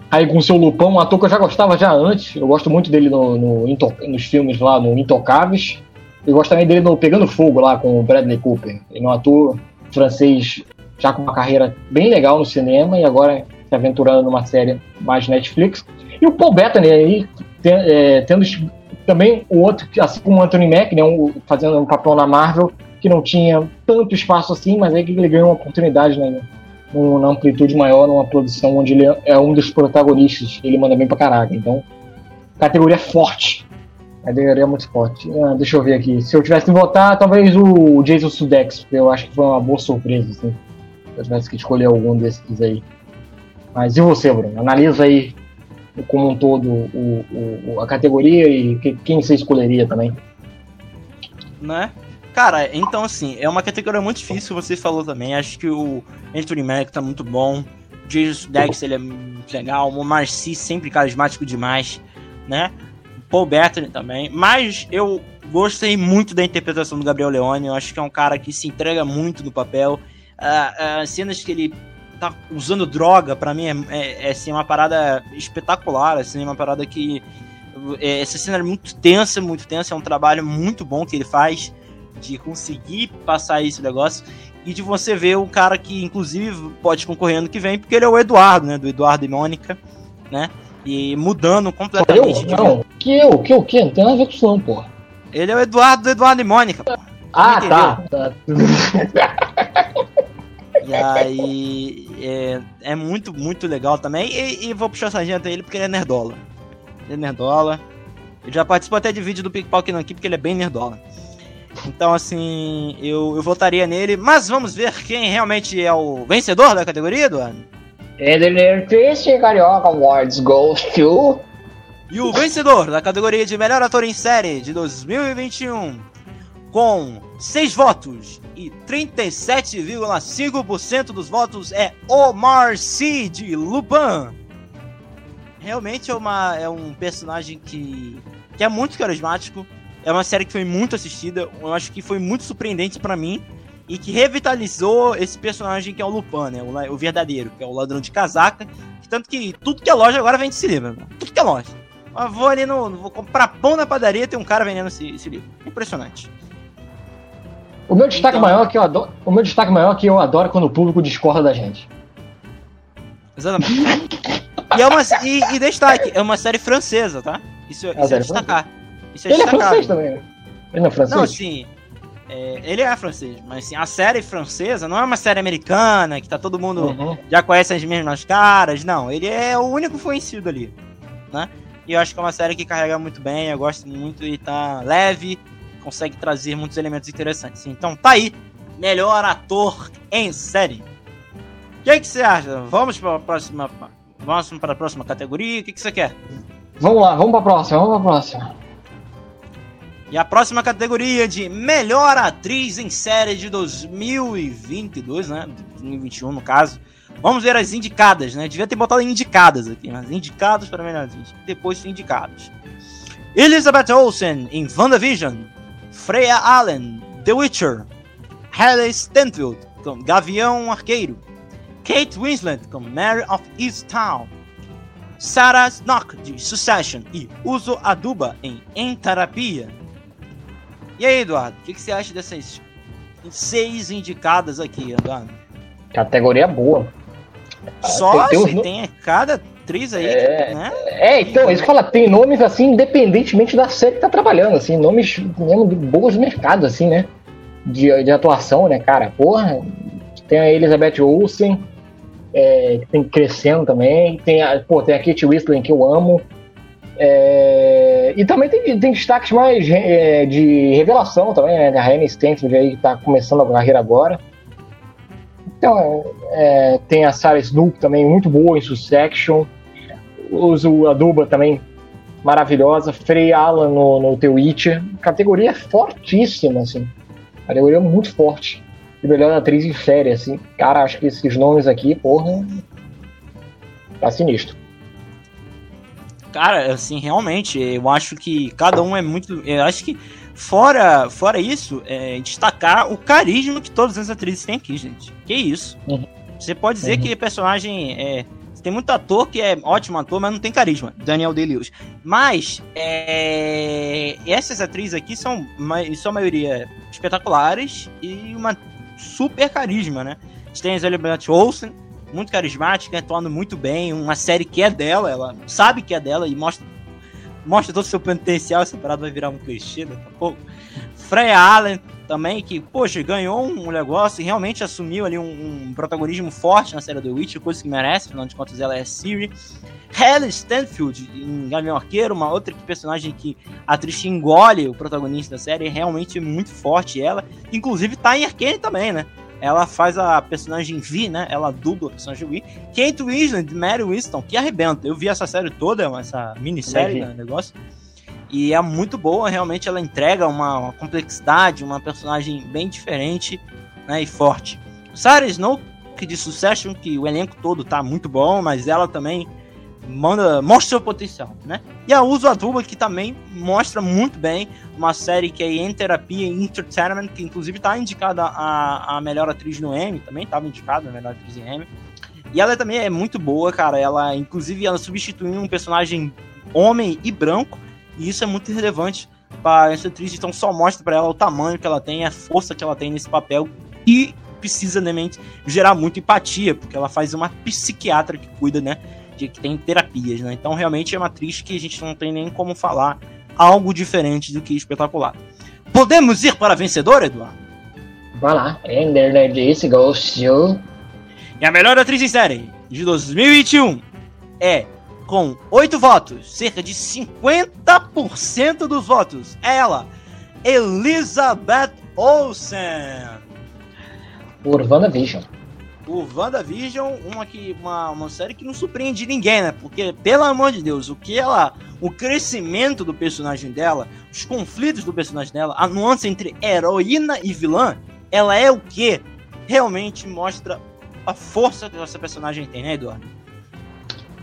aí com seu Lupão, um ator que eu já gostava já antes, eu gosto muito dele no, no nos filmes lá, no Intocáveis. Eu gosto também dele no Pegando Fogo lá com o Bradley Cooper. Ele é um ator francês já com uma carreira bem legal no cinema e agora se aventurando numa série mais Netflix. E o Paul Bettany aí, é, tendo também o outro, assim como o Anthony Mack, né, um, fazendo um papel na Marvel, que não tinha tanto espaço assim, mas aí que ele ganhou uma oportunidade né, numa amplitude maior, numa produção onde ele é um dos protagonistas, ele manda bem pra caraca. Então, categoria forte. Categoria muito forte. Ah, deixa eu ver aqui. Se eu tivesse que votar, talvez o Jason Sudex, eu acho que foi uma boa surpresa, assim. Se eu tivesse que escolher algum desses aí. Mas e você, Bruno? Analisa aí como um todo o, o, a categoria e quem você escolheria também. Né? Cara, então assim, é uma categoria muito difícil, você falou também. Acho que o Anthony Mack tá muito bom. Jesus Dex, ele é muito legal. O Marcy sempre carismático demais, né? Paul Bettany também. Mas eu gostei muito da interpretação do Gabriel Leone. Eu acho que é um cara que se entrega muito no papel. Uh, uh, cenas que ele tá usando droga, para mim, é, é, é assim, uma parada espetacular. Assim, uma parada que é, essa cena é muito tensa, muito tensa. É um trabalho muito bom que ele faz de conseguir passar esse negócio e de você ver o cara que, inclusive, pode concorrer ano que vem, porque ele é o Eduardo, né? Do Eduardo e Mônica, né? E mudando completamente. Eu? Não, que eu, que eu, que? Não tem nada a ver com isso, não, porra. Ele é o Eduardo do Eduardo e Mônica, porra. Ah, tá. tá. [laughs] E aí é, é, muito, muito legal também. E, e vou puxar essa gente ele porque ele é nerdola. Ele é nerdola. Ele já participou até de vídeo do Pickpocket aqui porque ele é bem nerdola. Então, assim, eu, eu votaria nele. Mas vamos ver quem realmente é o vencedor da categoria, Eduardo? Ele Triste Carioca Awards goes to... E o vencedor da categoria de melhor ator em série de 2021, com 6 votos e 37,5% dos votos, é Omar Sy de Lupin. Realmente é, uma, é um personagem que, que é muito carismático é uma série que foi muito assistida, eu acho que foi muito surpreendente para mim e que revitalizou esse personagem que é o Lupin, né? O, o, verdadeiro, que é o ladrão de casaca. Tanto que tudo que é loja agora vende esse livro, tudo que é loja. Eu vou ali no. Vou comprar pão na padaria tem um cara vendendo esse, esse livro. Impressionante. O meu destaque então, maior é que eu adoro. O meu destaque maior é que eu adoro quando o público discorda da gente. Exatamente. e, é uma, e, e destaque, é uma série francesa, tá? Isso, é, isso é destacar. Isso é ele é francês também, né? Ele não é francês? Não, sim. É, ele é francês, mas assim, a série francesa não é uma série americana que tá todo mundo uhum. já conhece as mesmas caras, não. Ele é o único conhecido ali, né? E eu acho que é uma série que carrega muito bem, eu gosto muito e tá leve, consegue trazer muitos elementos interessantes. Então tá aí, melhor ator em série. O que, que você acha? Vamos para a próxima, vamos para a próxima categoria? O que, que você quer? Vamos lá, vamos para a próxima, vamos para a próxima. E a próxima categoria de melhor atriz em série de 2022, né? 2021 no caso. Vamos ver as indicadas, né? Devia ter botado indicadas aqui, mas indicados para melhor atriz. Depois indicados. Elizabeth Olsen em WandaVision. Freya Allen, The Witcher. Halle Stanfield com Gavião Arqueiro. Kate Winslet com Mary of Easttown. Sarah Snook de Succession e Uso Aduba em Em Terapia. E aí, Eduardo, o que, que, você acha dessas seis indicadas aqui, Eduardo? Categoria boa. Só tem, tem, tem cada atriz aí, é, né? É, então, isso fala, tem nomes assim, independentemente da série que tá trabalhando, assim, nomes mesmo de bons mercados, assim, né? De, de atuação, né, cara? Porra, tem a Elizabeth Olsen, é, que tem crescendo também, tem a, pô, tem a Kate Winslet, que eu amo. É, e também tem, tem destaques mais é, de revelação também, né? A Renée Stanfield aí que tá começando a carreira agora. Então, é, tem a Sarah Snook também, muito boa em Succession. Uso a Duba também, maravilhosa. Frey Alan no, no The Witcher. Categoria fortíssima, assim. Categoria muito forte. De melhor atriz em série, assim. Cara, acho que esses nomes aqui, porra. Tá sinistro. Cara, assim, realmente, eu acho que cada um é muito. Eu acho que, fora, fora isso, é, destacar o carisma que todas as atrizes têm aqui, gente. Que isso. Uhum. Você pode dizer uhum. que personagem. É, tem muito ator que é ótimo ator, mas não tem carisma. Daniel Day-Lewis. Mas, é, essas atrizes aqui são, em sua maioria, espetaculares e uma super carisma, né? A gente tem a Elizabeth Olsen, muito carismática, atuando muito bem, uma série que é dela, ela sabe que é dela e mostra mostra todo o seu potencial, essa parada vai virar um clichê daqui a pouco. Freya Allen também, que, poxa, ganhou um negócio e realmente assumiu ali um, um protagonismo forte na série The Witch, coisa que merece, afinal de contas ela é Siri. Halle Stanfield, em Gavião Arqueiro, uma outra personagem que a atriz engole o protagonista da série, é realmente muito forte ela. Inclusive tá em Arcane também, né? ela faz a personagem Vi, né? Ela dubla a personagem Vi. Kate Winslet, Mary Winston, que arrebenta. Eu vi essa série toda, essa minissérie, né, negócio. E é muito boa, realmente ela entrega uma, uma, complexidade, uma personagem bem diferente né, e forte. Sarah Snow, que de Succession, que o elenco todo tá muito bom, mas ela também manda, mostra seu potencial, né? E a Uso Aduba, que também mostra muito bem uma série que é em terapia e entertainment, que inclusive tá indicada a, a melhor atriz no Emmy, também estava indicada a melhor atriz em Emmy. E ela também é muito boa, cara. Ela, inclusive, ela substituiu um personagem homem e branco, E isso é muito relevante para essa atriz, então só mostra para ela o tamanho que ela tem, a força que ela tem nesse papel e precisa realmente gerar muita empatia, porque ela faz uma psiquiatra que cuida, né, de que tem terapias, né? Então realmente é uma atriz que a gente não tem nem como falar algo diferente do que espetacular. Podemos ir para a vencedora, Eduardo? Vai lá. There this goes to... E a melhor atriz em série de 2021 é, com 8 votos, cerca de 50% dos votos, é ela, Elizabeth Olsen. Por WandaVision. O WandaVision, uma, que, uma, uma série que não surpreende ninguém, né? Porque, pelo amor de Deus, o que ela. O crescimento do personagem dela, os conflitos do personagem dela, a nuance entre heroína e vilã, ela é o que realmente mostra a força que essa personagem tem, né, Eduardo?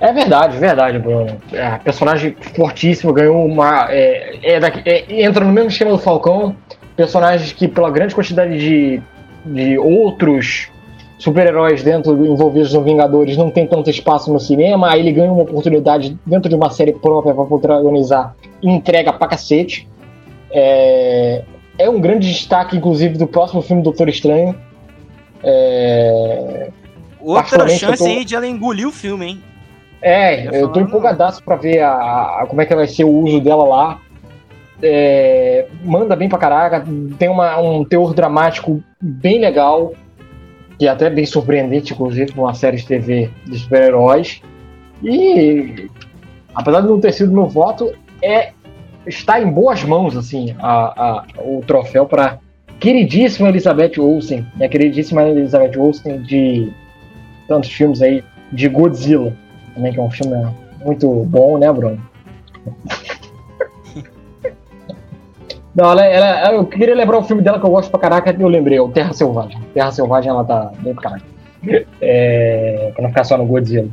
É verdade, verdade, Bruno. É, personagem fortíssimo, ganhou uma. É, é, é, entra no mesmo esquema do Falcão. Personagens que, pela grande quantidade de, de outros super-heróis dentro envolvidos no Vingadores não tem tanto espaço no cinema, aí ele ganha uma oportunidade dentro de uma série própria para protagonizar e entrega pra cacete. É, é um grande destaque, inclusive, do próximo filme Doutor Estranho. É, Outra chance tô... aí de ela engolir o filme, hein? É, eu, eu tô empolgadaço pra ver a, a, como é que vai ser o uso dela lá. É, manda bem pra caraca, tem uma, um teor dramático bem legal que é até bem surpreendente, inclusive, uma série de TV de super-heróis. E, apesar de não ter sido meu voto, é está em boas mãos, assim, a, a o troféu para queridíssima Elizabeth Olsen, minha queridíssima Elizabeth Olsen de tantos filmes aí, de Godzilla, também que é um filme muito bom, né, Bruno? [laughs] Não, ela, ela, eu queria lembrar um filme dela que eu gosto pra caraca, eu lembrei, o Terra Selvagem. Terra Selvagem, ela tá bem pra caraca. É, pra não ficar só no Godzilla.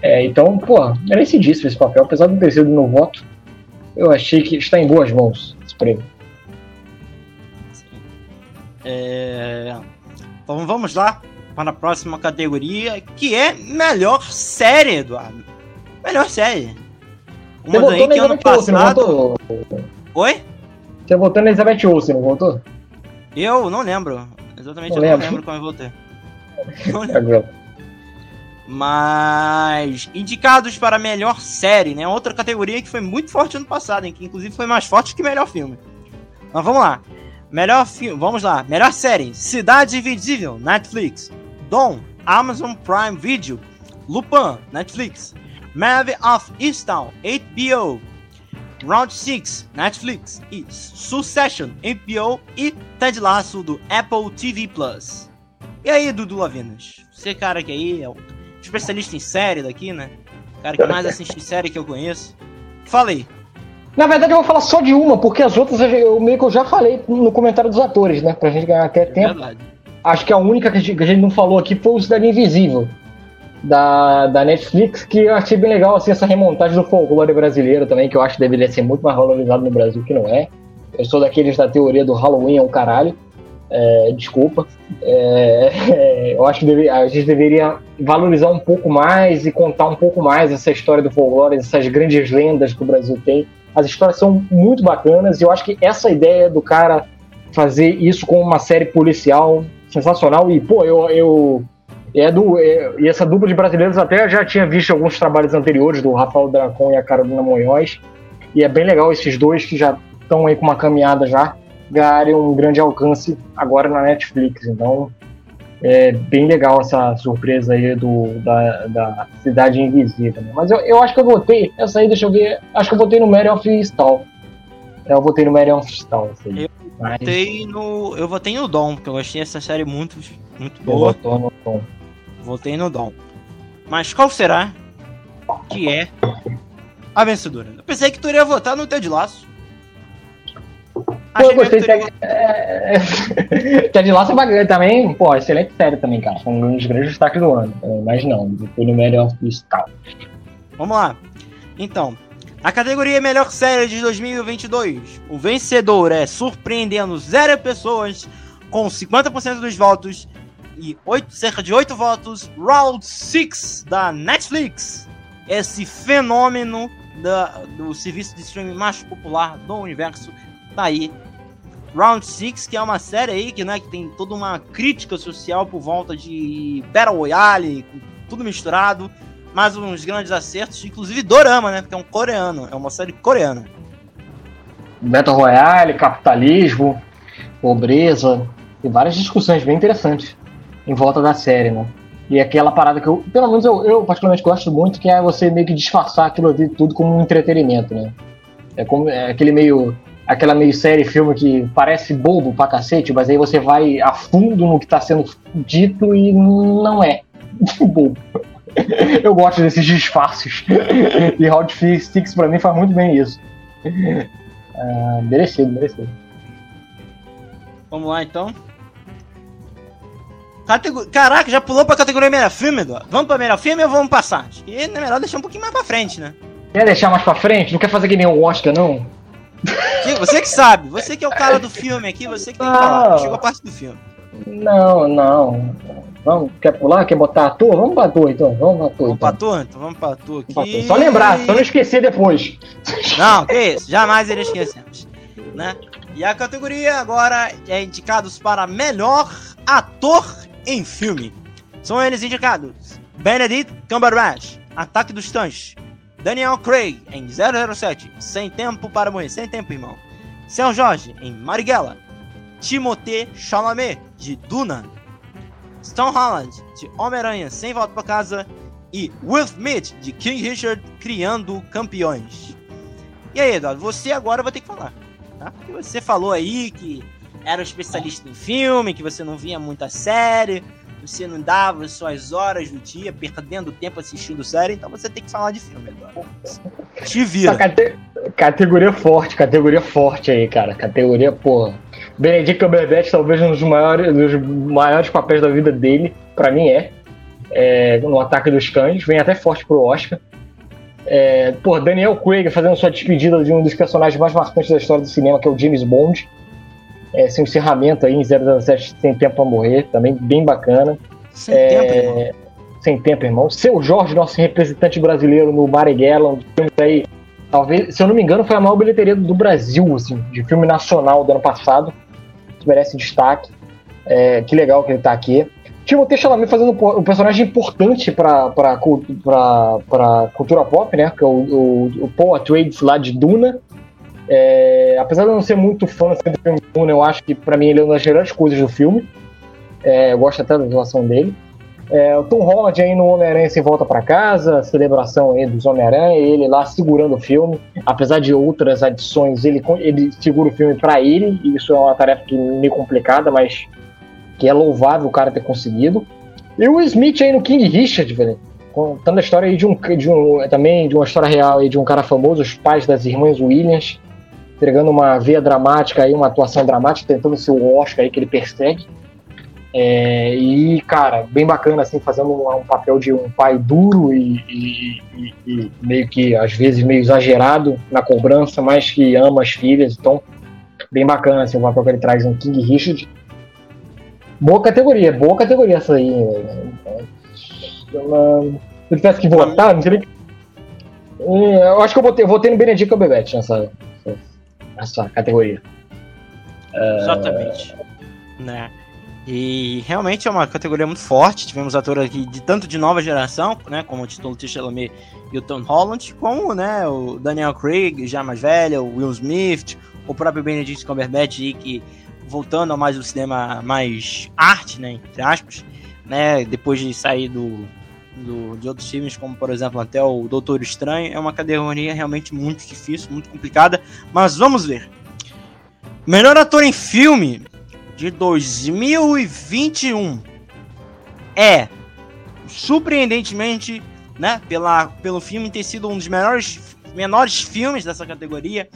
É, então, pô, merecidíssimo esse papel, apesar de não ter sido meu voto, eu achei que está em boas mãos esse prêmio. É... Então vamos lá para a próxima categoria, que é melhor série, Eduardo. Melhor série. Uma Você votou que ano passado... Oi? Você votou na Elizabeth Olsen, não votou? Eu não lembro. Exatamente, não eu lembro. não lembro como eu votei. [laughs] Não lembro. Mas indicados para melhor série, né? Outra categoria que foi muito forte ano passado, hein? que inclusive foi mais forte que melhor filme. Mas vamos lá. Melhor filme, vamos lá. Melhor série: Cidade Invisível, Netflix. Dom, Amazon Prime Video. Lupin, Netflix. Mave of Easttown, HBO. Round 6, Netflix, e Succession, HBO e Ted Lasso do Apple TV Plus. E aí, Dudu Lavinas? Você, cara, que aí é o especialista em série daqui, né? O cara que mais assiste série que eu conheço. Falei. Na verdade, eu vou falar só de uma, porque as outras eu meio que eu já falei no comentário dos atores, né? Pra gente ganhar até tempo. Verdade. Acho que a única que a gente não falou aqui foi o Cidade Invisível da, da Netflix, que eu achei bem legal assim, essa remontagem do folclore brasileiro também, que eu acho que deveria ser muito mais valorizado no Brasil, que não é. Eu sou daqueles da teoria do Halloween é um caralho. É, desculpa. É, é, [laughs] eu acho que deve, a gente deveria valorizar um pouco mais e contar um pouco mais essa história do folclore, essas grandes lendas que o Brasil tem. As histórias são muito bacanas e eu acho que essa ideia do cara fazer isso com uma série policial sensacional. E, pô, eu, eu é do, é, e essa dupla de brasileiros até já tinha visto alguns trabalhos anteriores do Rafael Dracon e a Carolina Monhóis. E é bem legal esses dois que já estão aí com uma caminhada já ganharem um grande alcance agora na Netflix. Então é bem legal essa surpresa aí do, da, da Cidade Invisível. Né? Mas eu, eu acho que eu votei, essa aí deixa eu ver, acho que eu votei no Mary of Stall. Eu votei no Mary of Stall. Eu. Votei no. Eu votei no Dom, porque eu achei essa série muito, muito boa. Eu no Dom. Votei no Dom. Mas qual será que é a vencedora? Eu pensei que tu iria votar no Ted Laço. Pô, eu gostei de Ted... É... Ted Laço é bacana também. Pô, excelente série também, cara. Foi um dos grandes destaques do ano. Mas não, foi no melhor fiscal. Vamos lá. Então, a categoria Melhor Série de 2022. O vencedor é Surpreendendo Zero Pessoas, com 50% dos votos e 8, cerca de 8 votos, Round 6 da Netflix. Esse fenômeno da, do serviço de streaming mais popular do universo. Tá aí. Round 6, que é uma série aí que, né, que tem toda uma crítica social por volta de Battle Royale, tudo misturado, mas uns grandes acertos, inclusive Dorama, né, porque é um coreano, é uma série coreana. Battle Royale, capitalismo, pobreza, e várias discussões bem interessantes em volta da série, né? E aquela parada que eu, pelo menos eu, eu particularmente gosto muito, que é você meio que disfarçar aquilo ali tudo como um entretenimento, né? É como é aquele meio aquela meio série filme que parece bobo pra cacete, mas aí você vai a fundo no que tá sendo dito e não é [laughs] bobo. [laughs] Eu gosto desses disfarces. e Round Six pra mim faz muito bem isso. Ah, merecido, merecido. Vamos lá então. Catego... Caraca, já pulou pra categoria melhor filme, Eduardo? Vamos pra melhor filme ou vamos passar? Acho que é melhor deixar um pouquinho mais pra frente, né? Quer deixar mais pra frente? Não quer fazer que nem o Oscar, não? Você que sabe, você que é o cara do filme aqui, você que tem que falar. Chegou a parte do filme. Não, não. Vamos, quer pular? Quer botar ator? Vamos pra ator então. Vamos pra ator. Vamos então. pra ator? Então vamos pra ator aqui. Só lembrar, só não esquecer depois. Não, que isso, jamais irei esquecemos. Né? E a categoria agora é indicados para melhor ator em filme. São eles indicados: Benedict Cumberbatch, Ataque dos Titãs, Daniel Craig em 007, Sem Tempo para Morrer, Sem Tempo, irmão. Céu Jorge em Marighella, Timothée Chalamet de Duna, Stone Holland de Homem-Aranha Sem Volta para Casa e Will Smith de King Richard Criando Campeões. E aí, Eduardo, você agora vai ter que falar, tá? Porque você falou aí que era um especialista em filme, que você não via muita série, você não dava suas horas do dia perdendo tempo assistindo série, então você tem que falar de filme agora. Te vira. Cate categoria forte, categoria forte aí, cara. Categoria, porra. Benedict Cumberbatch talvez um dos maiores, dos maiores papéis da vida dele, para mim é. é. No Ataque dos Cães, vem até forte pro Oscar. É, pô, Daniel Craig fazendo sua despedida de um dos personagens mais marcantes da história do cinema, que é o James Bond é, seu encerramento aí em 007 Sem Tempo pra Morrer, também bem bacana. Sem é, tempo, irmão. Sem tempo, irmão. Seu Jorge, nosso representante brasileiro no um filme aí, talvez, se eu não me engano, foi a maior bilheteria do Brasil, assim, de filme nacional do ano passado, que merece destaque. É, que legal que ele tá aqui. Timothée Chalamet fazendo um personagem importante pra, pra, pra, pra cultura pop, né? Que é o, o, o Paul Atreides lá de Duna. É, apesar de eu não ser muito fã do filme Duna, eu acho que para mim ele é uma das melhores coisas do filme. É, eu gosto até da atuação dele. É, o Tom Holland aí no Homem-Aranha sem volta para casa, celebração aí dos Homem-Aranha, ele lá segurando o filme. Apesar de outras adições, ele, ele segura o filme para ele, e isso é uma tarefa que meio complicada, mas que é louvável o cara ter conseguido. E o Smith aí no King Richard, velho, contando a história aí de um, de um também de uma história real aí de um cara famoso, os pais das irmãs Williams, entregando uma veia dramática aí, uma atuação dramática, tentando ser o Oscar aí que ele persegue. É, e, cara, bem bacana, assim, fazendo um, um papel de um pai duro e, e, e, e, meio que, às vezes, meio exagerado na cobrança, mas que ama as filhas. Então, bem bacana, assim, o papel que ele traz no King Richard. Boa categoria, boa categoria essa aí. Se eu tivesse que votar, não seria. Hum, eu acho que eu votei, eu no Benedict Cumberbatch nessa, essa categoria. Exatamente. Uh... Né? E realmente é uma categoria muito forte. Tivemos atores aqui de tanto de nova geração, né, como o Tito Chalamet e o Tom Holland, como né, o Daniel Craig, já mais velho, o Will Smith, o próprio Benedict Cumberbatch, que voltando a mais o cinema mais arte, né, entre aspas, né, depois de sair do, do, de outros filmes, como por exemplo até o Doutor Estranho, é uma categoria realmente muito difícil, muito complicada, mas vamos ver. Melhor ator em filme de 2021 é surpreendentemente, né, pela, pelo filme ter sido um dos melhores menores filmes dessa categoria,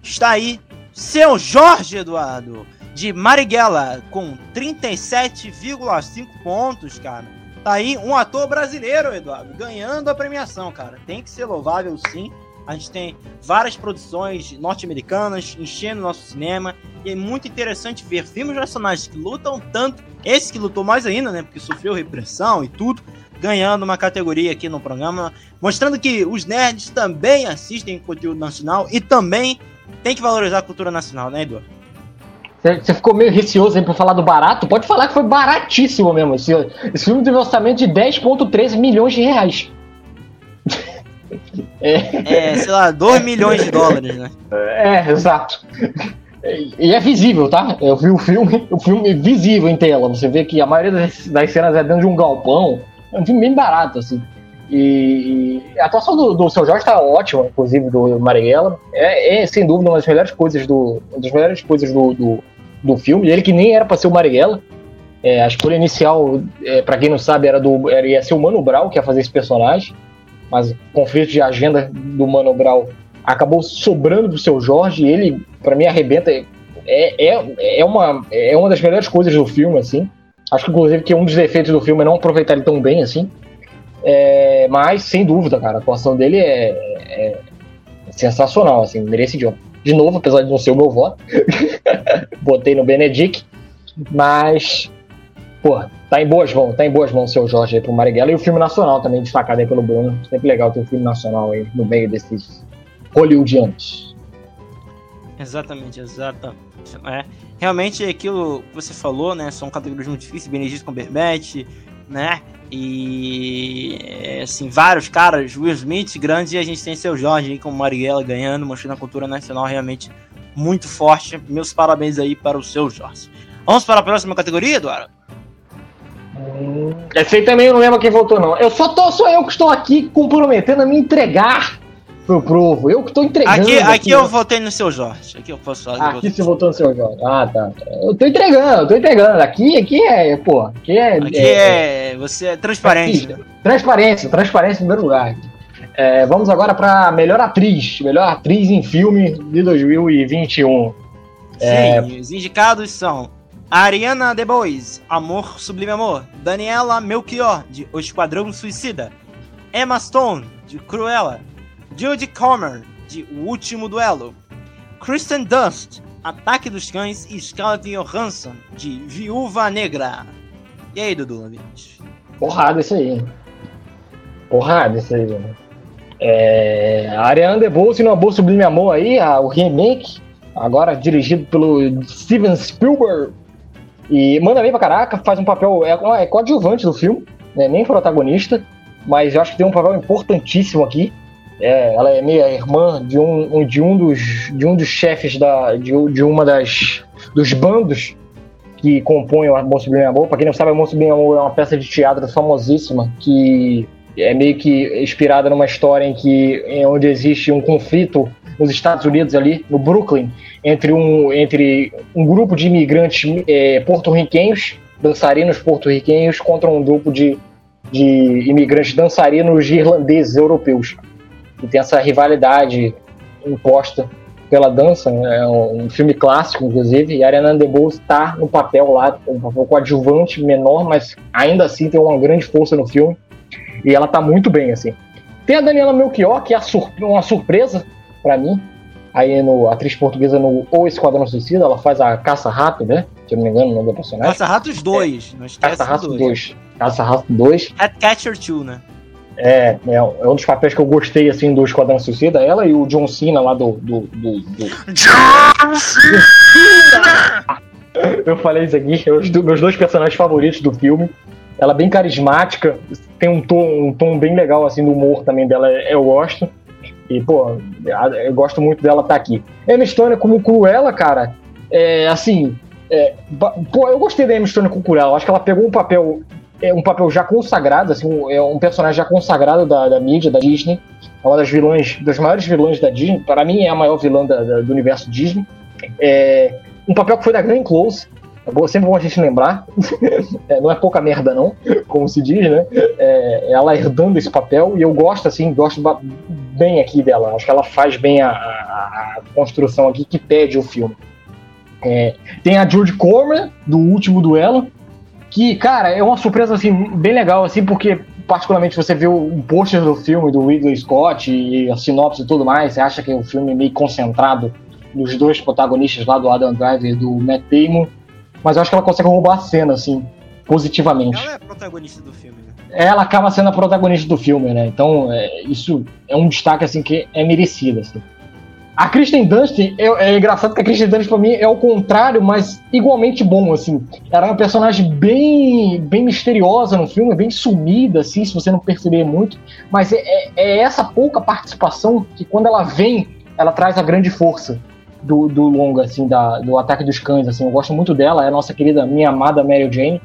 está aí seu Jorge Eduardo de Marighella com 37,5 pontos, cara Tá aí um ator brasileiro, Eduardo, ganhando a premiação, cara. Tem que ser louvável, sim. A gente tem várias produções norte-americanas enchendo o nosso cinema. E é muito interessante ver filmes nacionais que lutam tanto. Esse que lutou mais ainda, né? Porque sofreu repressão e tudo. ganhando uma categoria aqui no programa, mostrando que os nerds também assistem conteúdo nacional e também tem que valorizar a cultura nacional, né, Eduardo? Você ficou meio receoso aí pra falar do barato? Pode falar que foi baratíssimo mesmo. Esse, esse filme teve um orçamento de 10,13 milhões de reais. É. é, sei lá, 2 milhões de dólares, né? É, exato. E é visível, tá? Eu vi o filme, o filme é visível em tela. Você vê que a maioria das, cenas é dentro de um galpão. É um filme bem barato, assim. E, e a atuação do, do seu Jorge tá ótima, inclusive, do Marighella. É, é, sem dúvida, uma das melhores coisas do, uma das melhores coisas do, do, do filme. Ele que nem era pra ser o Marighella. É, a escolha inicial, é, para quem não sabe, era do era, ia ser o Mano Brown que ia fazer esse personagem mas conflito de agenda do Mano Brown acabou sobrando pro seu Jorge e ele, para mim, arrebenta. É, é, é, uma, é uma das melhores coisas do filme, assim. Acho que, inclusive, que um dos defeitos do filme é não aproveitar ele tão bem, assim. É, mas, sem dúvida, cara, a atuação dele é, é sensacional, assim, merecidíssimo. De novo, apesar de não ser o meu voto, [laughs] botei no Benedict, mas pô, tá em boas mãos, tá em boas mãos o seu Jorge aí pro Marighella e o filme nacional também, destacado aí pelo Bruno. Sempre legal ter um filme nacional aí no meio desses hollywoodianos. Exatamente, exatamente. É, realmente aquilo que você falou, né? São categorias muito difíceis, Benedito Cumberbatch, né? E assim, vários caras, Will Smith, grandes, e a gente tem seu Jorge aí com Marighella ganhando, mostrando a cultura nacional realmente muito forte. Meus parabéns aí para o seu Jorge. Vamos para a próxima categoria, Eduardo? Esse aí também eu não lembro quem votou, não. Eu só tô, sou eu que estou aqui comprometendo a me entregar pro provo. Eu que estou entregando. Aqui, aqui, aqui eu votei no seu Jorge. Aqui eu posso falar. Aqui você votou no seu Jorge. Ah, tá. Eu tô entregando, eu tô entregando. Aqui, aqui é, pô. Aqui é. Aqui é. é você é transparente. Aqui, transparência, transparência em primeiro lugar. É, vamos agora para melhor atriz. Melhor atriz em filme de 2021. Sim, é... os indicados são Ariana DeBois, Amor Sublime Amor. Daniela Melchior, de O Esquadrão Suicida. Emma Stone, de Cruella. Judy Comer, de O Último Duelo. Kristen Dunst, Ataque dos Cães e Scarlett Johansson, de Viúva Negra. E aí, Dudu Lavinte? Porrada isso aí. Porrada isso aí, né? É, a Ariana DeBose no Amor Sublime Amor aí, a, o remake, agora dirigido pelo Steven Spielberg, e manda bem pra caraca, faz um papel. É, é coadjuvante do filme, né, nem protagonista, mas eu acho que tem um papel importantíssimo aqui. É, ela é meia irmã de um, de um dos, de um dos chefes da, de, de uma das dos bandos que compõem o Amor Sublime Amor. Pra quem não sabe, Amor Sublime Amor é uma peça de teatro famosíssima que é meio que inspirada numa história em que em onde existe um conflito nos Estados Unidos ali, no Brooklyn, entre um, entre um grupo de imigrantes é, porto-riquenhos, dançarinos porto-riquenhos, contra um grupo de, de imigrantes dançarinos irlandeses europeus. E tem essa rivalidade imposta pela dança, né? é um filme clássico, inclusive, e a Ariana DeBose está no papel lá, um papel coadjuvante menor, mas ainda assim tem uma grande força no filme, e ela está muito bem, assim. Tem a Daniela Melchior, que é uma surpresa para mim, aí no atriz portuguesa no O Esquadrão Suicida, ela faz a Caça-Rato, né? Se eu não me engano, o nome da personagem. Caça-Ratos 2, é. não esquece Caça-Rato 2. Caça-Rato 2. Catcher 2, né? É, é, é, um dos papéis que eu gostei, assim, do Esquadrão Suicida. Ela e o John Cena lá do... do, do, do... John Cena! [laughs] eu falei isso aqui, é os meus dois personagens favoritos do filme. Ela é bem carismática, tem um tom, um tom bem legal, assim, do humor também dela, eu gosto. E, pô, eu gosto muito dela estar tá aqui. Emma Stone como Cruella, cara, é assim. É, pô, eu gostei da Emma Stone com Cruella. Acho que ela pegou um papel. É um papel já consagrado, assim, um, é um personagem já consagrado da, da mídia, da Disney. É uma das vilões, das maiores vilões da Disney. Para mim, é a maior vilã da, da, do universo Disney. É, um papel que foi da Glenn Close, é sempre bom a gente lembrar, [laughs] é, não é pouca merda não, como se diz, né? É, ela herdando esse papel e eu gosto assim, gosto bem aqui dela. Acho que ela faz bem a, a, a construção aqui que pede o filme. É, tem a George Comer do último duelo, que cara é uma surpresa assim bem legal assim porque particularmente você vê o pôster do filme do Ridley Scott e a sinopse e tudo mais, você acha que é um filme meio concentrado nos dois protagonistas lá do Adam Driver e do Matt Damon mas eu acho que ela consegue roubar a cena, assim. positivamente. Ela é a protagonista do filme, né? Ela acaba sendo a protagonista do filme, né? Então, é, isso é um destaque assim que é merecido. Assim. A Kristen Dunst, é, é, engraçado que a Kristen Dunst pra mim é o contrário, mas igualmente bom, assim. Ela é uma personagem bem, bem misteriosa no filme, bem sumida, assim, se você não perceber muito. Mas é, é, é essa pouca participação que quando ela vem, ela traz a grande força do, do longa, assim, da, do Ataque dos Cães, assim. Eu gosto muito dela, é a nossa querida, minha amada Mary Jane.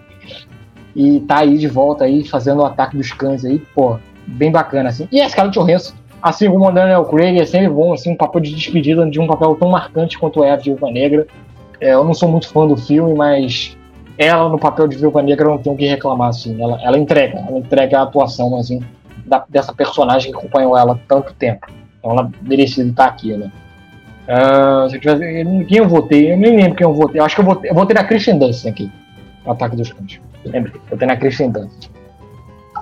E tá aí de volta aí, fazendo o Ataque dos Cães aí, pô, bem bacana, assim. E a Scarlett Johansson, assim como o Daniel Craig, é sempre bom, assim, um papel de despedida de um papel tão marcante quanto é a Viúva Negra. É, eu não sou muito fã do filme, mas ela no papel de Viúva Negra não tem o que reclamar, assim. Ela, ela entrega, ela entrega a atuação, assim, da, dessa personagem que acompanhou ela tanto tempo. Então ela merecida estar aqui, né? Uh, se eu tivesse, quem eu votei? Eu nem lembro quem eu votei. Eu acho que eu votei, eu votei na Christian Dunst aqui. No Ataque dos Cães. Lembrei. Votei na Christian Dunst.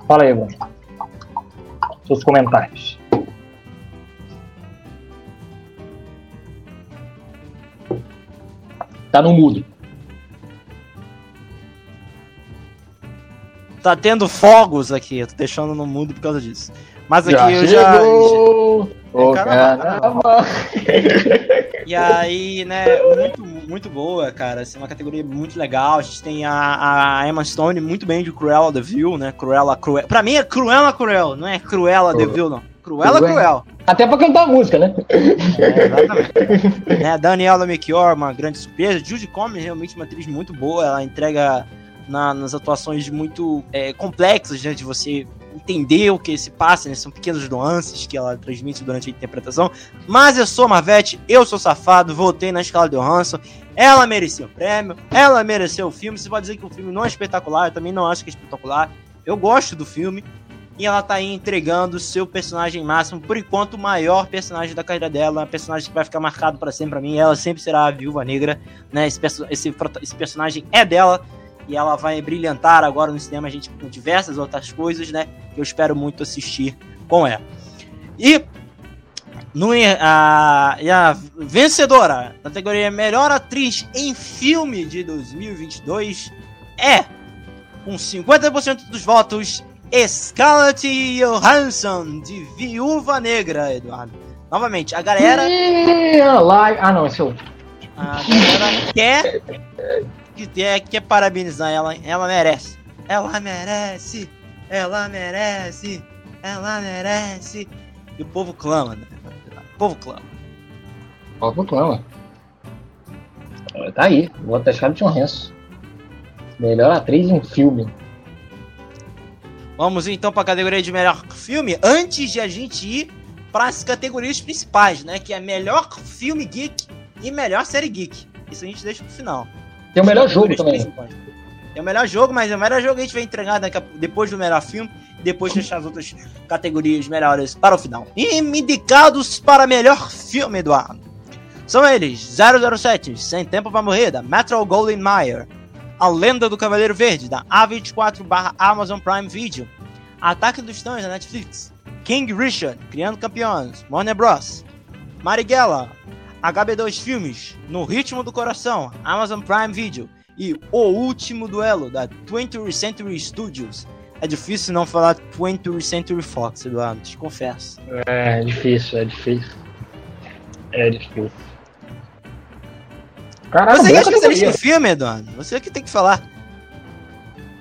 Fala aí, Bruno. Seus comentários. Tá no mudo. Tá tendo fogos aqui, eu tô deixando no mudo por causa disso. Mas aqui Já eu já. chegou! Caramba. caramba! [laughs] E aí, né, muito, muito boa, cara. Assim, uma categoria muito legal. A gente tem a, a Emma Stone muito bem de Cruella de Vil, né? Cruella Cruel. Pra mim é Cruella Cruel, não é Cruella de Vil, não. Cruella Cruel. Cruel. Até pra cantar a música, né? É, exatamente. [laughs] né, Daniela Melchior, uma grande surpresa. Judy Comer, realmente uma atriz muito boa. Ela entrega na- nas atuações muito é, complexas, né, de você entender o que se passa, né? São pequenas nuances que ela transmite durante a interpretação. Mas eu sou Marvete, eu sou safado, voltei na escala de Johansson. Ela merecia o prêmio, ela mereceu o filme. Você pode dizer que o filme não é espetacular, eu também não acho que é espetacular. Eu gosto do filme. E ela tá aí entregando o seu personagem máximo, por enquanto o maior personagem da carreira dela, um personagem que vai ficar marcado para sempre pra mim. Ela sempre será a Viúva Negra, né? Esse, perso- esse, esse personagem é dela e ela vai brilhantar agora no cinema, a gente com diversas outras coisas, né? Que eu espero muito assistir com ela. E no, a, a vencedora da categoria Melhor Atriz em Filme de 2022 é, com 50% dos votos, Scarlett Johansson, de Viúva Negra, Eduardo. Novamente, a galera, live- Ah, não, esse é a galera quer, quer, quer parabenizar ela, ela merece. Ela merece, ela merece, ela merece. E o povo clama, né? O povo clama. Ó, proclama. É, Tá aí, vou até Scarlett Johansson. Melhor atriz em filme. Vamos então para a categoria de melhor filme, antes de a gente ir para as categorias principais, né? Que é melhor filme geek e melhor série geek. Isso a gente deixa pro final. Tem o melhor jogo também. principais. É o melhor jogo, mas é o melhor jogo a gente vai entregar depois do melhor filme, depois deixar as outras categorias melhores para o final. E indicados para melhor filme, Eduardo. São eles: 007, Sem Tempo para Morrer, da Metro Golden Mayer. A Lenda do Cavaleiro Verde, da A24 barra Amazon Prime Video. Ataque dos Titãs, da Netflix. King Richard, Criando Campeões, Warner Bros. Marighella, HB2 Filmes, No Ritmo do Coração, Amazon Prime Video. E O Último Duelo, da 20th Century Studios. É difícil não falar 20th Century Fox, Eduardo, te confesso. É difícil, é difícil. É difícil. Caralho, Você que é especialista em filme, Eduardo. Você que tem que falar.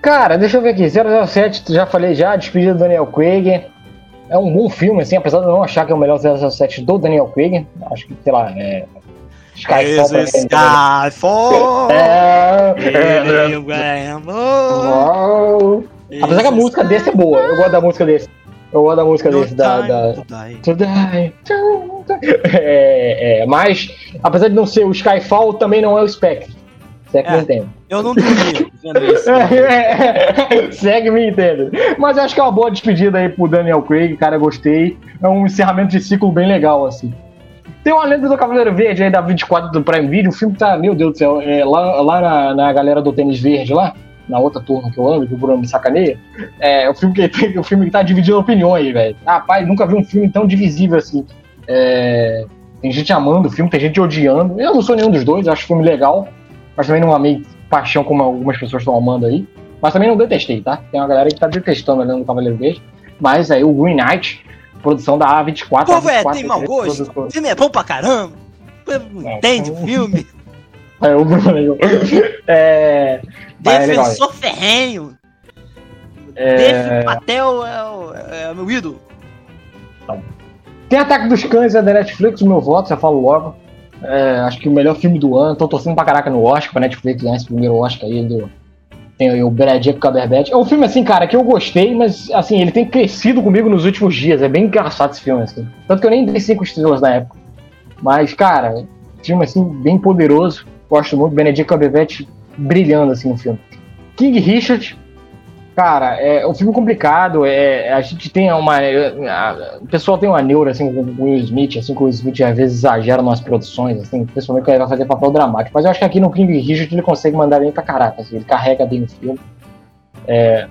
Cara, deixa eu ver aqui. 007, já falei já, despedida do Daniel Craig. É um bom filme, assim, apesar de eu não achar que é o melhor 007 do Daniel Craig. Acho que, sei lá, é. Skyfall é- Skyfall! É. Apesar que a música desse é boa, eu gosto da música desse. Eu gosto da música desse, da. da... To die. É, é, mas, apesar de não ser o Skyfall, também não é o Spectre. Se é que É. me entende. Eu não dormi vendo isso. Segue me entende. Mas acho que é uma boa despedida aí pro Daniel Craig, cara, gostei. É um encerramento de ciclo bem legal, assim. Tem uma lenda do Cavaleiro Verde aí da 24 do Prime Video, o filme tá, meu Deus do céu, é, lá, lá na, na galera do Tênis Verde lá, na outra turma que eu ando, que o Bruno me sacaneia, é o filme que, [laughs] o filme que tá dividindo opiniões, velho. Rapaz, nunca vi um filme tão divisível assim. É, tem gente amando o filme, tem gente odiando. Eu não sou nenhum dos dois, acho o filme legal, mas também não amei paixão como algumas pessoas estão amando aí. Mas também não detestei, tá? Tem uma galera que tá detestando ali no Cavaleiro Verde. Mas aí o Green Knight, produção da A24. O povo é, A24 tem mau é gosto. O filme é bom pra caramba. Não É, entende o então- filme. [laughs] É, o Bruno. É. É. Defensor ferrenho. É, Dave Patel é o, é o meu ídolo. Tem Ataque dos Cães é da Netflix, o meu voto, já falo logo. É, acho que o melhor filme do ano. Tô torcendo pra caraca no Oscar, pra Netflix ganhar esse primeiro Oscar aí do. Tem aí o Benedict Cumberbatch. É um filme, assim, cara, que eu gostei, mas, assim, ele tem crescido comigo nos últimos dias. É bem engraçado esse filme, assim. Tanto que eu nem dei cinco estrelas na época. Mas, cara, filme, assim, bem poderoso. Gosto muito. Benedict Cumberbatch brilhando, assim, no filme. King Richard, Cara, é um filme complicado. É, a gente tem uma. a- o pessoal tem uma neura assim com o Will Smith, assim, que o Will Smith às vezes exagera nas produções, assim, principalmente quando ele vai fazer papel dramático. Mas eu acho que aqui no King Richard ele consegue mandar bem pra caraca, assim, ele carrega bem o filme. É,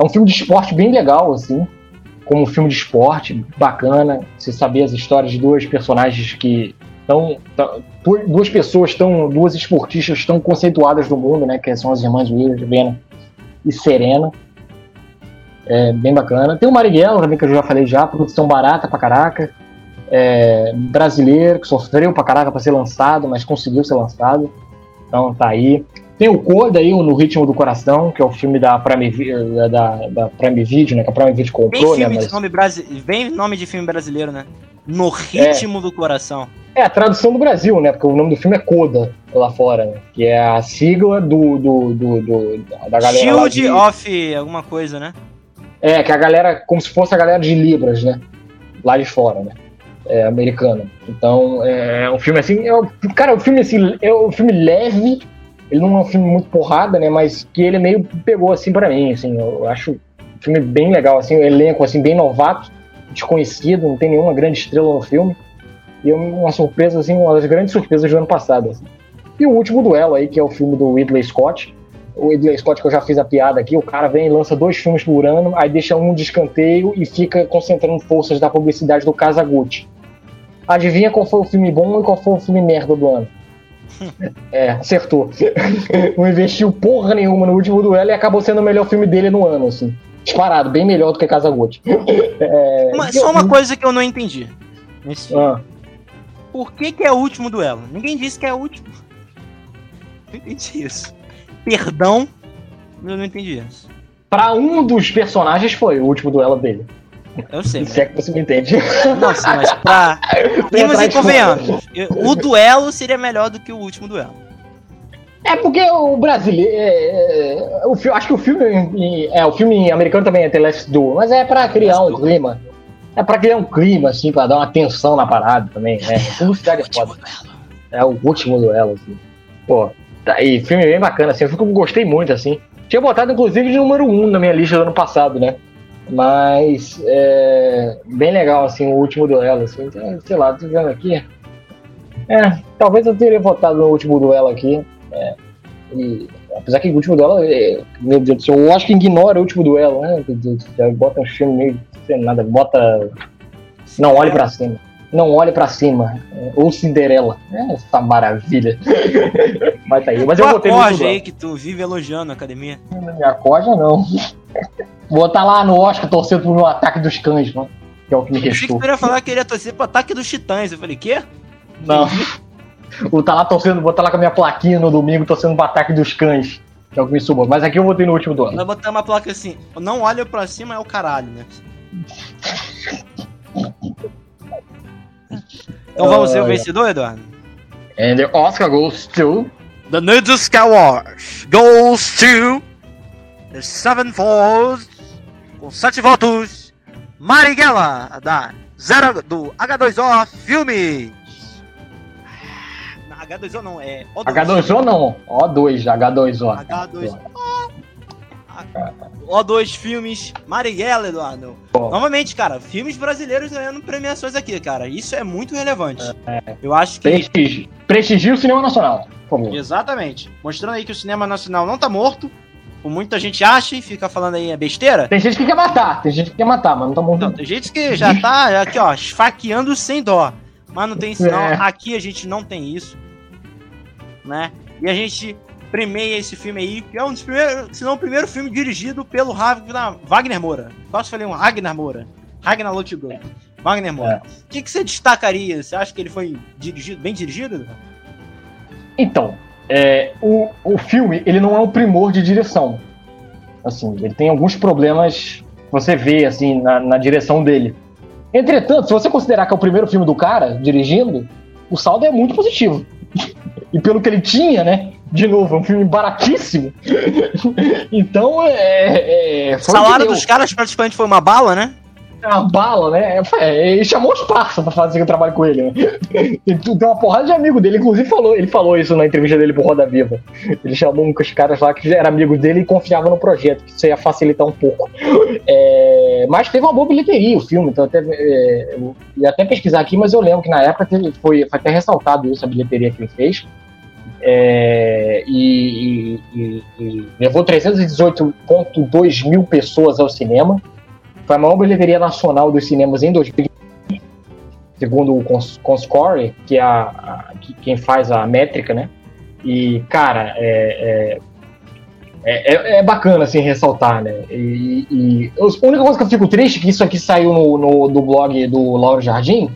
é um filme de esporte bem legal, assim, como um filme de esporte, bacana. Você saber as histórias de duas personagens que estão. Duas pessoas tão. duas esportistas tão conceituadas do mundo, né? Que são as irmãs Williams, Vena e Serena. É bem bacana. Tem o Marighella também, que eu já falei já, produção barata pra caraca. É, brasileiro, que sofreu pra caraca pra ser lançado, mas conseguiu ser lançado. Então tá aí. Tem o Coda aí, o No Ritmo do Coração, que é o filme da Prime, da, da Prime Video, né? Que a Prime Video Bem comprou, né? filme, Mas... de nome. Bem nome de filme brasileiro, né? No ritmo do coração. É a tradução do Brasil, né? Porque o nome do filme é Coda lá fora, né? Que é a sigla do, do, do, do- da galera. lá Shield de- of alguma coisa, né? É, que a galera, como se fosse a galera de Libras, né? Lá de fora, né? É, americana. Então, é um filme assim. É, um- cara, o filme assim, é um filme leve. Ele não é um filme muito porrada, né? Mas que ele meio pegou assim pra mim, assim. Eu acho um filme bem legal, assim, um elenco assim bem novato, desconhecido, não tem nenhuma grande estrela no filme. E é uma surpresa, assim, uma das grandes surpresas do ano passado. assim. E o último duelo aí, que é o filme do Ridley Scott, o Ridley Scott, que eu já fiz a piada aqui, o cara vem e lança dois filmes por ano, aí deixa um de escanteio e fica concentrando forças da publicidade do Casagutti. Adivinha qual foi o filme bom e qual foi o filme merda do ano? [laughs] É, acertou. [laughs] Não investiu porra nenhuma no último duelo e acabou sendo o melhor filme dele no ano, assim. Disparado, bem melhor do que Casagutti. [laughs] É, Uma- só uma coisa que eu não entendi. Nesse. Ah, Por que, que é o último duelo? Ninguém disse que é o último. Não entendi isso. Perdão, eu não entendi isso. pra um dos personagens foi o último duelo dele. Eu sei. Se é que você me entende. Não, sim, mas pra. [laughs] Vimos e convenhamos. O duelo seria melhor do que o último duelo. É porque o brasileiro. é, é, o, fi- acho que o filme. É, o filme americano também é The Last Duel, mas é pra criar um clima. É pra criar um clima, assim, pra dar uma tensão na parada também, né? [laughs] Publicidade é foda. É o último duelo, assim. Pô, tá aí, filme bem bacana, assim. Eu fico- gostei muito, assim. Tinha botado, inclusive, de número 1 um na minha lista do ano passado, né? Mas é bem legal, assim, o último duelo, assim. Então, sei lá, tô vendo aqui. É, talvez eu teria votado no último duelo aqui. É, e, apesar que o último duelo, é, meu Deus do céu, eu acho que ignora o último duelo, né? Bota um filme meio sem nada, bota. Não olhe pra cima. Não olhe pra cima. É, Ou Cinderela. É, essa maravilha. [laughs] Mas tá aí. Mas eu botei último aí que tu vive elogiando a academia? duelo. Minha corda não. [laughs] Botar lá no Oscar torcendo pro meu ataque dos cães, mano. Que é o que me Eu achei que restou. tu ia falar que ele ia torcer pro ataque dos titãs. Eu falei, quê? Não. Vou tá lá torcendo, botar lá com a minha plaquinha no domingo, torcendo pro ataque dos cães. Que é o que me subiu. Mas aqui eu votei no último do ano. Vai botar uma placa assim, não olha pra cima é o caralho, né? Então vamos ver o vencedor, Eduardo? And the Oscar goes to. The Nudes Skywars goes to the Sevenfold com sete votos. Marighella da zero, do H2O Filmes. Não, H2O não, é O2. H2O não. O2, H2O. H2O. O2 Filmes Marighella, Eduardo. Novamente, cara, filmes brasileiros ganhando premiações aqui, cara. Isso é muito relevante. Eu acho que. Prestigia o cinema nacional, por favor. Exatamente. Mostrando aí que o cinema nacional não tá morto. Como muita gente acha e fica falando aí é besteira. Tem gente que quer matar, tem gente que quer matar, mas não tá morto. Não, tem gente que já tá aqui, ó, esfaqueando sem dó. Mas não tem não. [laughs] É. Aqui a gente não tem isso. Né? E a gente premia esse filme aí, que é um dos primeiros, se não o primeiro filme dirigido pelo Ragnar, Wagner Moura. Quase falei um Ragnar Moura. Ragnar Lothbrok. Wagner Moura. É. O que, que você destacaria? Você acha que ele foi dirigido, bem dirigido? Então, é, o, o filme, ele não é um primor de direção. Assim, ele tem alguns problemas que você vê, assim, na, na direção dele. Entretanto, se você considerar que é o primeiro filme do cara dirigindo, o saldo é muito positivo. E pelo que ele tinha, né? De novo, é um filme baratíssimo. [laughs] então, é. é O foi salário dos caras praticamente foi uma bala, né? A bala, né? É, ele chamou os parça pra fazer o trabalho com ele, né? [laughs] Tem, uma porrada de amigo dele, inclusive falou, ele falou isso na entrevista dele pro Roda Viva. Ele chamou dos caras lá que já era amigo dele e confiava no projeto, que isso ia facilitar um pouco. É, mas teve uma boa bilheteria o filme, então até, é, eu ia até pesquisar aqui, mas eu lembro que na época teve- foi, foi até ressaltado isso, a bilheteria que ele fez. É, e, e- e- e levou 318,2 mil pessoas ao cinema. Foi a maior bilheteria nacional dos cinemas em 2020, segundo o Cons- Conscore, que é a, a- que- quem faz a métrica, né? E, cara, é, é, é- é bacana, assim, ressaltar, né? E, e a única coisa que eu fico triste é que isso aqui saiu no, no, do blog do Lauro Jardim,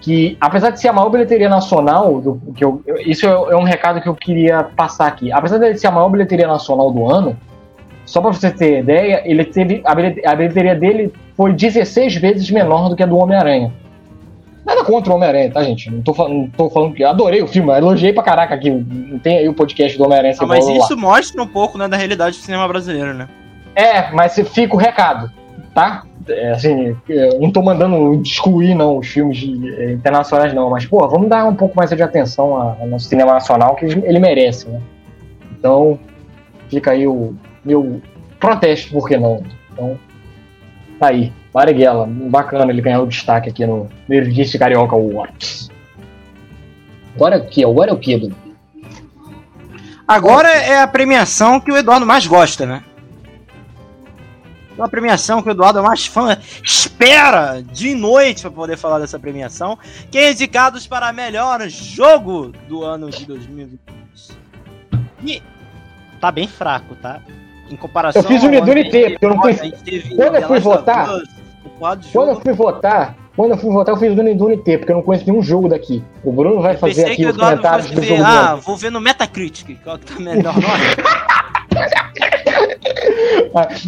que apesar de ser a maior bilheteria nacional, do, que eu, isso é, é um recado que eu queria passar aqui. Apesar de ser a maior bilheteria nacional do ano, só pra você ter ideia, ele teve a bilhete- a bilheteria dele foi 16 vezes menor do que a do Homem-Aranha. Nada contra o Homem-Aranha, tá, gente? Não tô, falando- não tô falando que. Adorei o filme, elogiei pra caraca aqui. Não tem aí o podcast do Homem-Aranha Ah, mas lá. isso mostra um pouco né, da realidade do cinema brasileiro, né? É, mas fica o recado, tá? É, assim, eu não tô mandando excluir, não, os filmes eh, internacionais, não. Mas, pô, vamos dar um pouco mais de atenção ao nosso cinema nacional, que ele merece, né? Então, fica aí o meu protesto, por que não? Então, tá aí. Marighella, bacana ele ganhar o destaque aqui no Nerdice Carioca Awards. Agora é o que? Agora é o que, Edu? Agora é a premiação que o Eduardo mais gosta, né? Uma premiação que o Eduardo é mais fã espera de noite para poder falar dessa premiação, que é indicados para melhor jogo do ano de 2022. E tá bem fraco, tá? Em comparação Eu fiz ano Unidune T, porque eu não teve Quando eu fui votar- Quando eu fui votar, quando eu fui votar, eu fiz do Nindune T, porque eu não conheço nenhum jogo daqui. O Bruno vai Eu fazer aqui o os comentários do jogo ah, dele. vou ver no Metacritic, qual que tá melhor.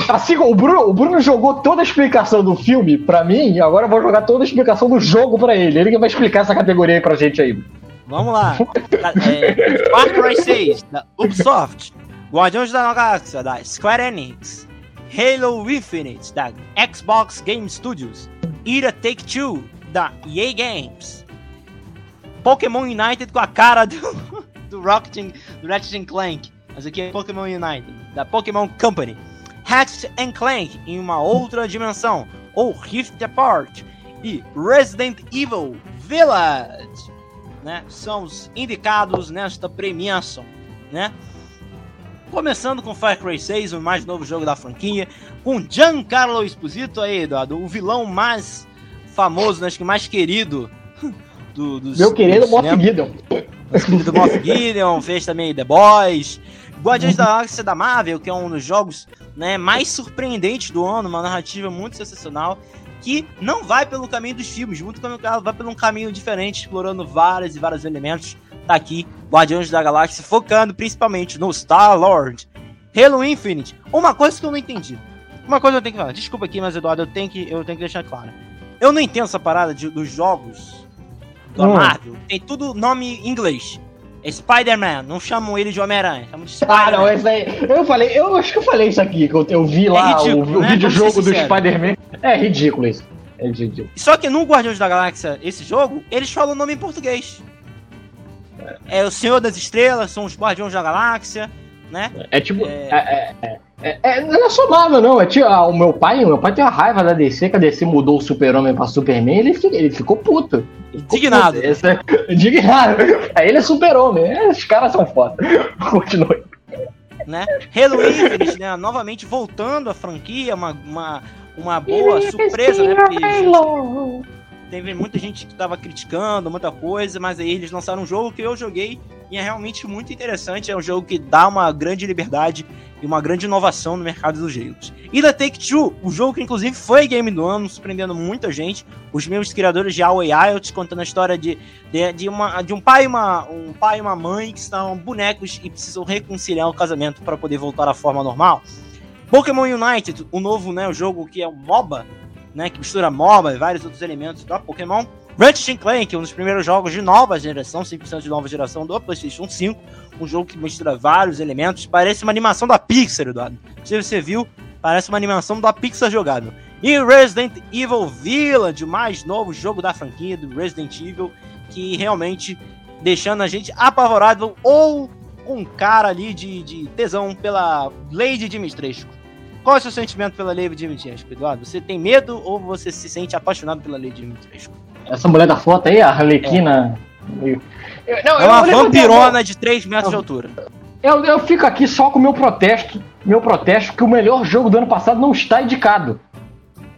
Assim, [laughs] o Bruno, o Bruno jogou toda a explicação do filme pra mim, e agora eu vou jogar toda a explicação do jogo pra ele. Ele que vai explicar essa categoria aí pra gente aí. Vamos lá. É, Far Cry 6, da Ubisoft. Guardiões da Galáxia, da Square Enix. Halo Infinite, da Xbox Game Studios. Ira Take-Two, da EA Games. Pokémon United com a cara do, do [laughs] Rocket, do Ratchet Clank. Mas aqui é Pokémon United, da Pokémon Company. Ratchet and Clank em uma outra dimensão, ou Rift Apart. E Resident Evil Village né, são os indicados nesta premiação, né? Começando com Far Cry 6, o mais novo jogo da franquia, com Giancarlo Esposito aí, Eduardo, o vilão mais famoso, né, acho que mais querido [laughs] do, dos Meu querido do Moff. Gideon. Nosso querido Moff Gideon, fez também The Boys. Guardiões da Galáxia da Marvel, que é um dos jogos né, mais surpreendentes do ano, uma narrativa muito sensacional, que não vai pelo caminho dos filmes, muito pelo caminho, vai por um caminho diferente, explorando vários e vários elementos. Tá aqui, Guardiões da Galáxia, focando principalmente no Star-Lord. Halo Infinite, uma coisa que eu não entendi. Uma coisa que eu tenho que falar, desculpa aqui, mas Eduardo, eu tenho que, eu tenho que deixar claro. Eu não entendo essa parada de- dos jogos da Hum. Marvel, tem tudo nome em inglês. É Spider-Man, não chamam ele de Homem-Aranha, chamam de Ah, não, esse aí. Eu falei, eu acho que eu falei isso aqui, que eu, eu vi lá ridículo, o, o né? videojogo do Spider-Man. É ridículo isso. É ridículo. Só que no Guardiões da Galáxia, esse jogo, eles falam o nome em português. É o Senhor das Estrelas, são os Guardiões da Galáxia, né? É tipo. É. É, é, é, é- não é só Marvel, não. É tipo, ah, o meu pai, o meu pai tem uma raiva da DC, que a DC mudou o Super-Homem pra Superman, ele, fica- ele ficou puto. Ficou Indignado. puto. Esse é- [laughs] indignado. Aí ele é Super-Homem. É, Os caras são foda. [laughs] Continue. né? Halo Infinite, né? Novamente voltando à franquia, uma, uma, uma boa surpresa, né? Porque teve muita gente que tava criticando, muita coisa, mas aí eles lançaram um jogo que eu joguei e é realmente muito interessante. É um jogo que dá uma grande liberdade e uma grande inovação no mercado dos jogos. E da Take-Two, o jogo que inclusive foi game do ano, surpreendendo muita gente. Os meus criadores de Away Out contando a história de, de, de, uma, de um, pai e uma, um pai e uma mãe que estão bonecos e precisam reconciliar o casamento para poder voltar à forma normal. Pokémon United, o novo né, o jogo que é um MOBA, né, que mistura MOBA e vários outros elementos da Pokémon. Ratchet Clank, um dos primeiros jogos de nova geração, 100% de nova geração do PlayStation 5, um jogo que mistura vários elementos, parece uma animação da Pixar, Eduardo. Se você viu, parece uma animação da Pixar jogável. E Resident Evil Village, o mais novo jogo da franquia do Resident Evil, que realmente deixando a gente apavorado ou um cara ali de, de tesão pela Lady Dimitrescu. Qual é o seu sentimento pela Lady Dimitrescu, Eduardo? Você tem medo ou você se sente apaixonado pela Lady Dimitrescu? Essa mulher da foto aí, a Arlequina. É, não, é uma vampirona de 3 metros de altura. Eu, eu fico aqui só com o meu protesto. Meu protesto que o melhor jogo do ano passado não está indicado.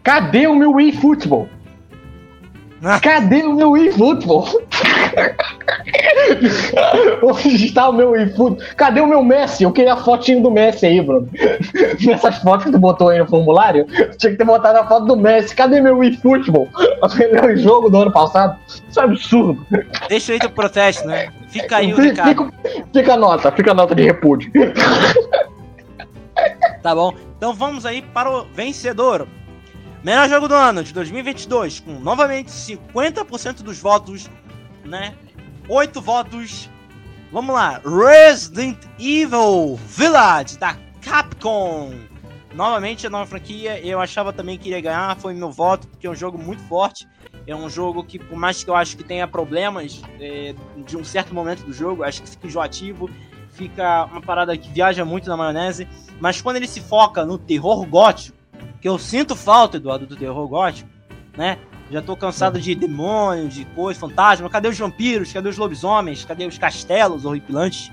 Cadê o meu Wii Football? Ah. Cadê o meu Wii Football? Onde está o meu eFoot? Cadê o meu Messi? Eu queria a fotinho do Messi aí, Bruno. Nessas fotos que tu botou aí no formulário, tinha que ter botado a foto do Messi. Cadê meu eFootball? O jogo do ano passado. Isso é absurdo. Deixa aí teu protesto, né? Fica aí o fica, fica, fica a nota, fica a nota de repúdio. Tá bom. Então vamos aí para o vencedor. Melhor jogo do ano de 2022, com novamente 50% dos votos, né? 8 votos. Vamos lá, Resident Evil Village da Capcom. Novamente a nova franquia, eu achava também que iria ganhar, foi meu voto, porque é um jogo muito forte. É um jogo que, por mais que eu acho que tenha problemas é, de um certo momento do jogo, acho que fica enjoativo, fica uma parada que viaja muito na maionese, mas quando ele se foca no terror gótico, que eu sinto falta, Eduardo, do terror gótico, né? Já tô cansado de demônios, de coisas, fantasmas. Cadê os vampiros? Cadê os lobisomens? Cadê os castelos horripilantes?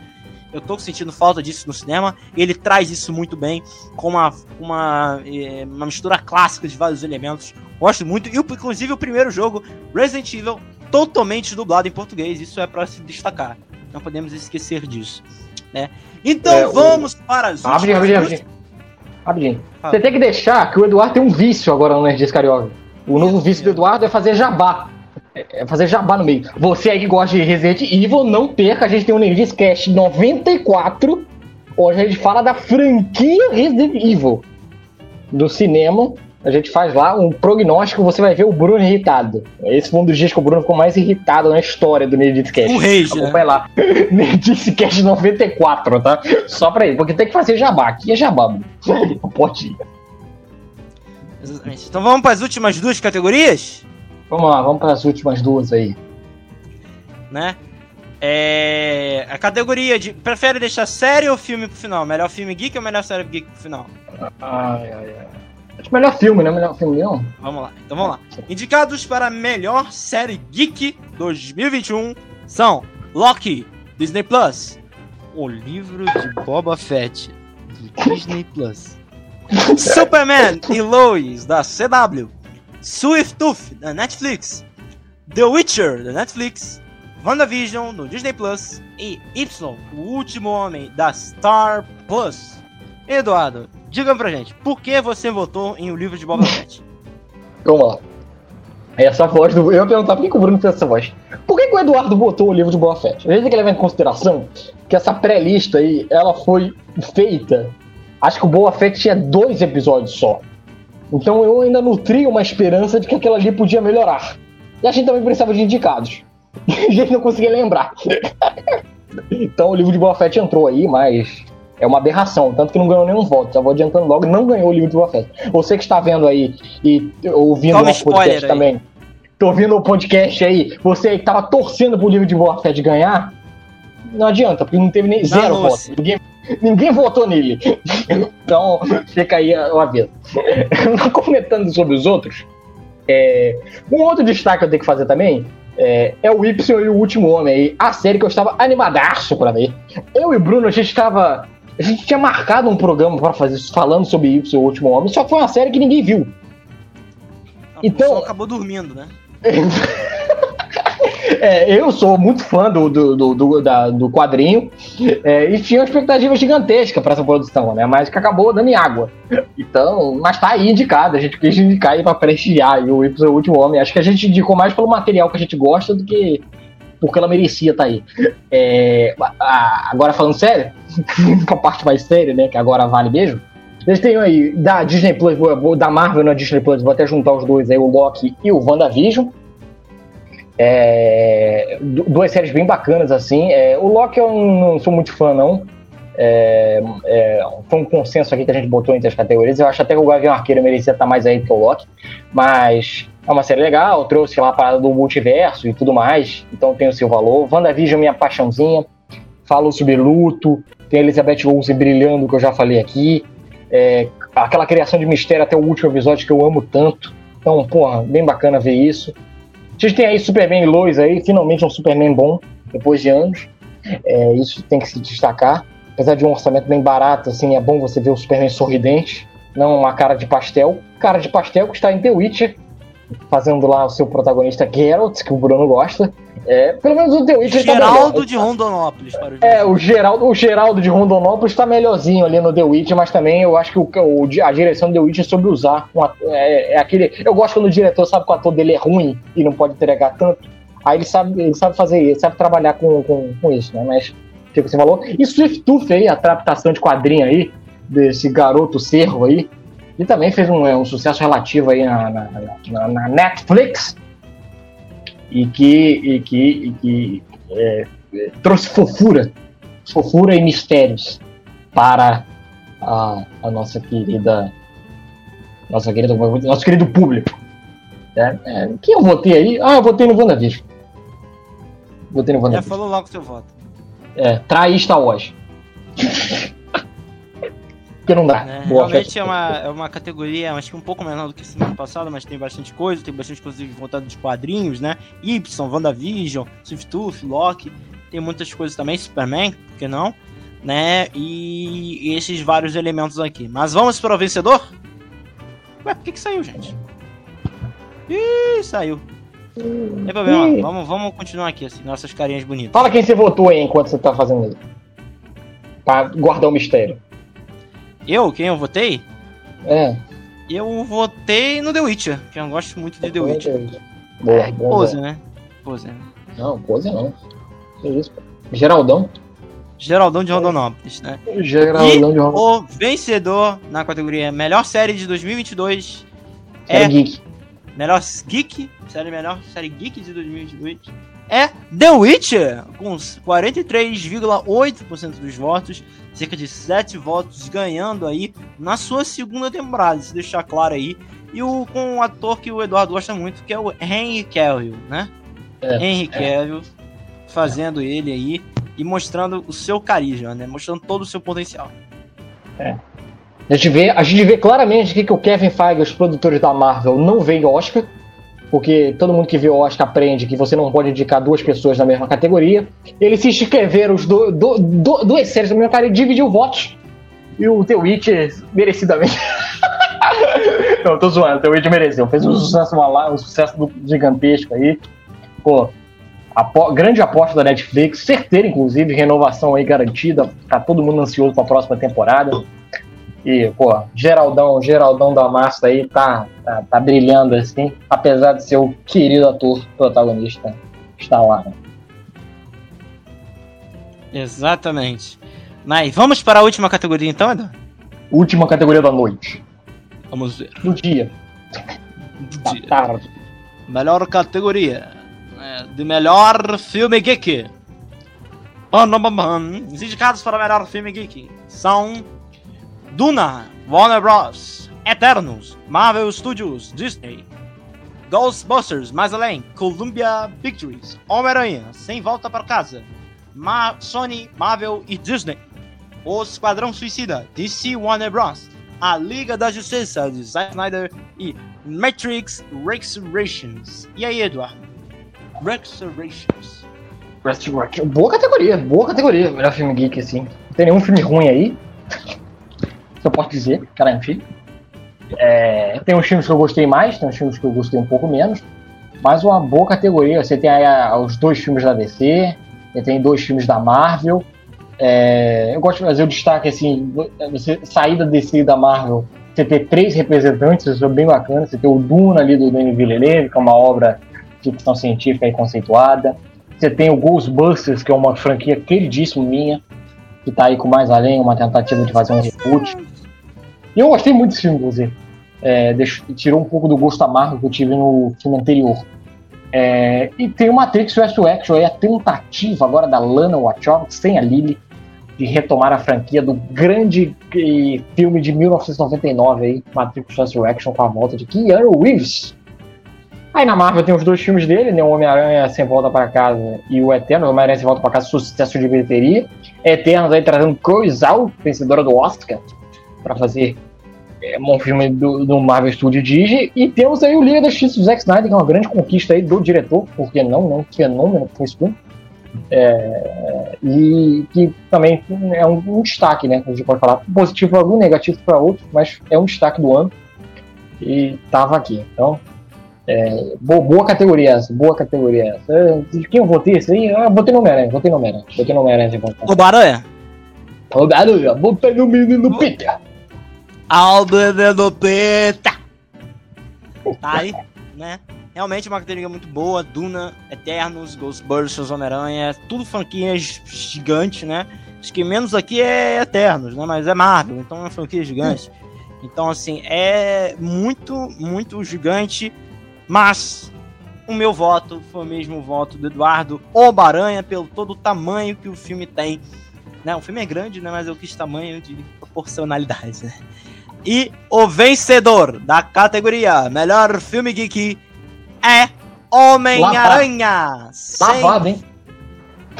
Eu tô sentindo falta disso no cinema. Ele traz isso muito bem, com uma, uma, é, uma mistura clássica de vários elementos. Gosto muito. E, inclusive, o primeiro jogo, Resident Evil, totalmente dublado em português. Isso é para se destacar. Não podemos esquecer disso. Né? Então, é, vamos o... para as últimas... Rapidinho, Rapidinho. Você tem que deixar que o Eduardo tem um vício agora no Nerdis Carioca. O novo vício do Eduardo é fazer jabá. É fazer jabá no meio. Você aí que gosta de Resident Evil, não perca. A gente tem o Nerdis Cast 94, onde a gente fala da franquia Resident Evil do cinema. A gente faz lá um prognóstico, você vai ver o Bruno irritado. Esse foi um dos dias que o Bruno ficou mais irritado na história do Nerdcast. O rei, né? Vai lá. [laughs] Nerdcast 94, tá? Só pra ele, porque tem que fazer jabá. Aqui é jabá, Não [laughs] pode ir. Exatamente. Então vamos para as últimas duas categorias? Vamos lá, vamos para as últimas duas aí. Né? É... A categoria de. Prefere deixar série ou filme pro final? Melhor filme geek ou melhor série geek pro final? Ai, ai, ai. Acho melhor filme, né? Melhor filme não? Vamos lá, então vamos lá. Indicados para melhor série geek 2021 são Loki, Disney Plus, O Livro de Boba Fett, do Disney Plus, [laughs] Superman e Lois, da CW, Swift Tooth, da Netflix, The Witcher, da Netflix, WandaVision, do Disney Plus e Y, o último homem, da Star Plus. Eduardo, diga pra gente, por que você votou em O Livro de Boba Fett? [laughs] Vamos lá. Essa voz do. Eu ia perguntar por que o Bruno fez essa voz. Por que, que o Eduardo botou o livro de Boa Fett? A gente tem que levar em consideração que essa pré-lista aí, ela foi feita. Acho que o Boa Fett tinha dois episódios só. Então eu ainda nutria uma esperança de que aquilo ali podia melhorar. E a gente também precisava de indicados. [laughs] a gente não conseguia lembrar. [laughs] então o livro de Boa Fett entrou aí, mas é uma aberração, tanto que não ganhou nenhum voto. Já vou adiantando logo, não ganhou o livro de Boa Fett. Você que está vendo aí e ouvindo o nosso podcast aí. também, tô ouvindo o podcast aí, você que estava torcendo pro livro de Boa Fett ganhar, não adianta, porque não teve nem zero votos. Ninguém, ninguém votou nele. [laughs] então, fica aí o aviso. [laughs] Comentando sobre os outros, é, um outro destaque que eu tenho que fazer também é, é, o Y e o Último Homem aí, a série que eu estava animadaço para ver. Eu e Bruno, a gente estava a gente tinha marcado um programa para fazer isso, falando sobre Y, o Último Homem, só que foi uma série que ninguém viu. então. Só acabou dormindo, né? [laughs] É, eu sou muito fã do, do, do, do, da, do quadrinho é, e tinha uma expectativa gigantesca para essa produção, né? Mas que acabou dando em água. Então, mas tá aí indicado. A gente quis indicar aí pra prestigiar e o Y o Último Homem. Acho que a gente indicou mais pelo material que a gente gosta do que porque ela merecia estar tá aí. É, a, agora falando sério, [laughs] uma parte mais séria, né? Que agora vale beijo. Eles têm aí da Disney Plus, da Marvel na Disney Plus, vou até juntar os dois aí, o Loki e o WandaVision. É, duas séries bem bacanas, assim. É, o Loki eu não sou muito fã, não. É, é, foi um consenso aqui que a gente botou entre as categorias. Eu acho até que o Gavião Arqueiro merecia estar mais aí do que o Loki. Mas é uma série legal, trouxe lá a parada do multiverso e tudo mais. Então tem o seu valor. WandaVision, minha paixãozinha. Falou sobre luto. Tem Elizabeth Olsen brilhando, que eu já falei aqui. É, aquela criação de mistério até o último episódio que eu amo tanto. Então, porra, bem bacana ver isso. A gente tem aí Superman e Lois aí, finalmente um Superman bom, depois de anos. É, isso tem que se destacar. Apesar de um orçamento bem barato, assim, é bom você ver o Superman sorridente, não uma cara de pastel. Cara de pastel que está em The Witcher, fazendo lá o seu protagonista Geralt, que o Bruno gosta. É, pelo menos o The Witcher tá Geraldo tá de Rondonópolis, para o É, o Geraldo, o Geraldo de Rondonópolis tá melhorzinho ali no The Witcher, mas também eu acho que o, o a direção do The Witcher soube usar. é, é, aquele. Eu gosto quando o diretor sabe que o ator dele é ruim e não pode entregar tanto. Aí ele sabe, ele sabe fazer isso, sabe trabalhar com, com, com isso, né? Mas, que você falou. E Swift Tooth aí, a adaptação de quadrinho aí, desse garoto cervo aí, e também fez um, é, um sucesso relativo aí na, na, na, na Netflix e que, e que, e que é, trouxe fofura, fofura e mistérios para a, a nossa querida, nossa querida, nosso querido público. É, é, quem eu votei aí? Ah, eu votei no WandaVision. Votei no WandaVision. Já falou logo o seu voto. É, traí Star Wars. Porque não dá. É, realmente é uma, é uma categoria, acho que um pouco menor do que semana passada, mas tem bastante coisa, tem bastante coisa voltada dos quadrinhos, né? Y, WandaVision, Swift Loki, tem muitas coisas também, Superman, por que não? Né? E, e esses vários elementos aqui. Mas vamos para o vencedor? Ué, por que, que saiu, gente? Ih, saiu. Não tem problema, vamos, vamos continuar aqui, assim, nossas carinhas bonitas. Fala quem você votou aí enquanto você tá fazendo isso. Pra guardar o mistério. Eu? Quem eu votei? É. Eu votei no The Witcher, que eu gosto muito de The Witcher. Boa, é, boa, pose, né? Pose. Né? Não, pose não. Que isso, Geraldão. Geraldão de Rondonópolis, né? Geraldão e de Rondonópolis. o vencedor na categoria Melhor Série de 2022 série é... Geek. Melhor Geek, série melhor série Geek de 2022 é The Witcher, com 43,8% dos votos, cerca de 7 votos ganhando aí na sua segunda temporada, se deixar claro aí. E o, com um ator que o Eduardo gosta muito, que é o Henry Cavill, né? É, Henry é. Cavill, é. fazendo é. ele aí e mostrando o seu carisma, né? Mostrando todo o seu potencial. É. A gente vê, a gente vê claramente que, que o Kevin Feige, os produtores da Marvel, não veem Oscar porque todo mundo que o Oscar aprende que você não pode indicar duas pessoas na mesma categoria. Eles se inscreveram os do, do, do, duas séries na mesma categoria, dividiu votos. E o The Witcher, merecidamente. [laughs] não, tô zoando, o The Witcher mereceu. Fez um sucesso, um sucesso gigantesco aí. Pô, grande aposta da Netflix, certeira, inclusive, renovação aí garantida. Tá todo mundo ansioso para a próxima temporada. E, pô, Geraldão, Geraldão da Massa aí tá, tá, tá, brilhando assim, apesar de ser o querido ator protagonista está lá. Né? Exatamente. Mas vamos para a última categoria então, Edu? Última categoria da noite. Vamos ver. Do dia. Do da dia. tarde. Melhor categoria. É, de melhor filme geek. Os indicados para melhor filme geek são Duna, Warner Bros., Eternos, Marvel Studios, Disney, Ghostbusters, Mais Além, Columbia Pictures, Homem-Aranha, Sem Volta para Casa, Ma Sony, Marvel e Disney, O Esquadrão Suicida, DC Warner Bros., A Liga da Justiça de Zack Snyder e Matrix Resurrections. E aí, Eduardo? Resurrections. Boa categoria, boa categoria. Melhor filme geek, assim. Não tem nenhum filme ruim aí se eu posso dizer, cara, enfim. É, tem uns filmes que eu gostei mais, tem uns filmes que eu gostei um pouco menos. Mas uma boa categoria. Você tem aí a- os dois filmes da DC, você tem dois filmes da Marvel. É, eu gosto de fazer o destaque assim, você sair da DC e da Marvel, você ter três representantes, isso é bem bacana. Você tem o Duna ali do Denis Villeneuve, que é uma obra de ficção científica e conceituada. Você tem o Ghostbusters, que é uma franquia queridíssima minha, que tá aí com mais além, uma tentativa de fazer um reboot. E eu gostei muito desse filme, inclusive. É, deixou- tirou um pouco do gosto amargo que eu tive no filme anterior. É, e tem o Matrix Resurrection, Action, aí a tentativa agora da Lana Wachowski, sem a Lily, de retomar a franquia do grande eh, filme de 1999 aí, Matrix Resurrection, com a volta de Keanu Reeves. Aí na Marvel tem os dois filmes dele, né? O Homem-Aranha Sem Volta para Casa e o Eterno. O Homem-Aranha Sem Volta para Casa, sucesso de bilheteria. Eternos aí trazendo Chloe Zhao, vencedora do Oscar, para fazer é, um filme do, do Marvel Studio Digi. E temos aí o Liga da Justiça do Zack Snyder, que é uma grande conquista aí do diretor, porque não, não, fenômeno que foi esse filme. É, e que também é um, um destaque, né? A gente pode falar positivo para algum, negativo para outro, mas é um destaque do ano. E tava aqui. Então, é, boa, boa categoria essa, boa categoria essa. É, De quem eu votei esse aí? Ah, botei no Homem-Aranha, botei no Homem-Aranha. Botei no Homem-Aranha de volta. Ô, Baranha. Homem-Aranha, botei no menino Peter. Aldo Peta. Tá aí, né? Realmente uma categoria muito boa. Duna, Eternos, Ghostbusters, Homem-Aranha. Tudo franquias gigantes, né? Acho que menos aqui é Eternos, né? Mas é Marvel, então é uma franquia gigante. Então, assim, é muito, muito gigante. Mas o meu voto foi o mesmo voto do Eduardo Obaranha, pelo todo o tamanho que o filme tem. Né? O filme é grande, né? Mas eu quis tamanho de proporcionalidade, né? E o vencedor da categoria Melhor Filme Geek é Homem-Aranha. Lavado, hein?